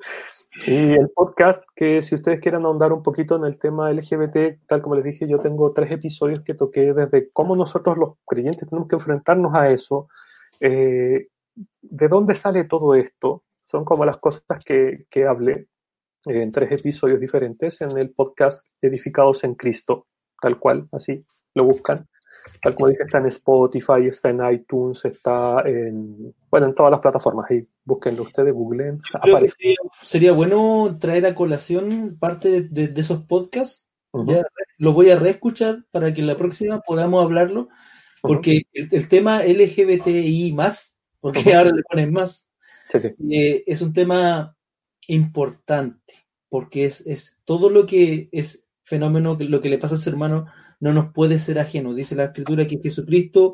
Y, el podcast, que si ustedes quieren ahondar un poquito en el tema LGBT, tal como les dije, yo tengo tres episodios que toqué desde cómo nosotros los creyentes tenemos que enfrentarnos a eso, eh, de dónde sale todo esto, son como las cosas que, que hablé en tres episodios diferentes en el podcast Edificados en Cristo, tal cual, así lo buscan tal como dije, está en Spotify, está en iTunes, está en, bueno, en todas las plataformas. Ahí búsquenlo ustedes, googleen. Sería, sería, bueno traer a colación parte de, esos podcasts. lo voy a reescuchar para que la próxima podamos hablarlo, porque el, tema LGBTI más, porque ahora le ponen más, eh, es un tema importante, porque es, es todo lo que es fenómeno, lo que le pasa a ser hermano no nos puede ser ajeno. Dice la escritura que Jesucristo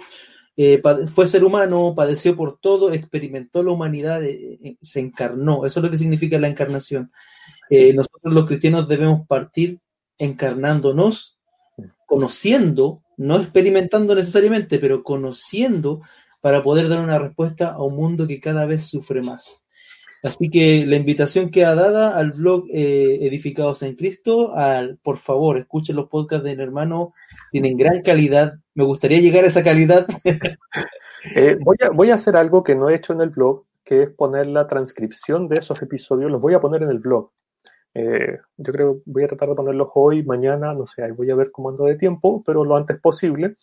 eh, fue ser humano, padeció por todo, experimentó la humanidad, eh, eh, se encarnó. Eso es lo que significa la encarnación. nosotros los cristianos debemos partir encarnándonos, conociendo, no experimentando necesariamente, pero conociendo para poder dar una respuesta a un mundo que cada vez sufre más. Así que la invitación queda dada al blog eh, Edificados en Cristo. Al, por favor, escuchen los podcasts de mi hermano, tienen gran calidad. Me gustaría llegar a esa calidad. eh, voy, a, voy a hacer algo que no he hecho en el blog, que es poner la transcripción de esos episodios. Los voy a poner en el blog. Eh, yo creo voy a tratar de ponerlos hoy, mañana, no sé, ahí voy a ver cómo ando de tiempo, pero lo antes posible,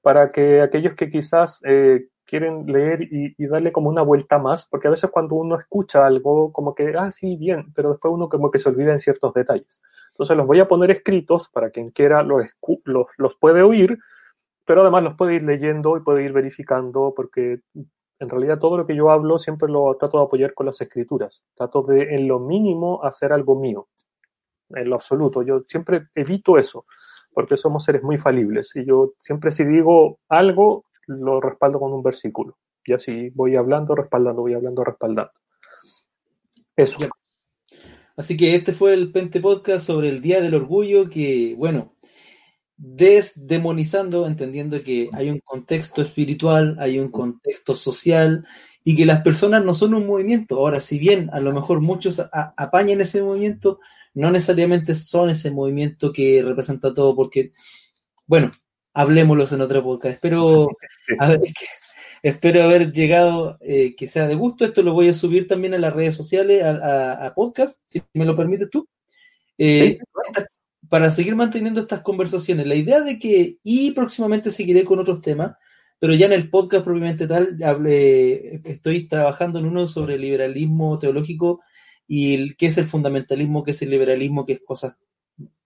para que aquellos que quizás eh, quieren leer y, darle como una vuelta más, porque a veces cuando uno escucha algo, como que, ah, sí, bien, pero después uno como que se olvida en ciertos detalles. Entonces los voy a poner escritos para quien quiera los, los, los puede oír, pero además los puede ir leyendo y puede ir verificando, porque en realidad todo lo que yo hablo siempre lo trato de apoyar con las escrituras. Trato de, en lo mínimo, hacer algo mío. En lo absoluto. Yo siempre evito eso, porque somos seres muy falibles. Y yo siempre si digo algo, lo respaldo con un versículo. Y así voy hablando, respaldando, voy hablando, respaldando. Eso. Así que este fue el Pente Podcast sobre el Día del Orgullo, que, bueno, desdemonizando, entendiendo que hay un contexto espiritual, hay un contexto social y que las personas no son un movimiento. Ahora, si bien a lo mejor muchos apañan ese movimiento, no necesariamente son ese movimiento que representa todo, porque, bueno, hablemoslos en otra podcast. Espero, a ver, espero haber llegado, eh, que sea de gusto. Esto lo voy a subir también a las redes sociales, a, a, a podcast, si me lo permites tú. Eh, sí. Para seguir manteniendo estas conversaciones. La idea de que, y próximamente seguiré con otros temas, pero ya en el podcast propiamente tal, hablé, estoy trabajando en uno sobre el liberalismo teológico y el, qué es el fundamentalismo, qué es el liberalismo, qué es cosa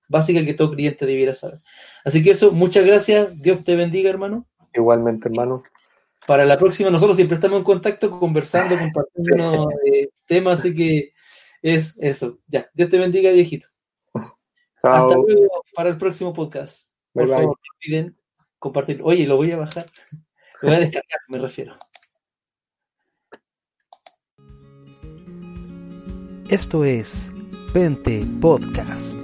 básica que todo cliente debiera saber. Así que eso, muchas gracias. Dios te bendiga, hermano. Igualmente, hermano. Para la próxima, nosotros siempre estamos en contacto, conversando, compartiendo eh, temas, así que es eso. Ya, Dios te bendiga, viejito. Chao. Hasta luego para el próximo podcast. Por Bye, bye. favor, no olviden compartir. Oye, lo voy a bajar. Lo voy a descargar, me refiero. Esto es Pente Podcast.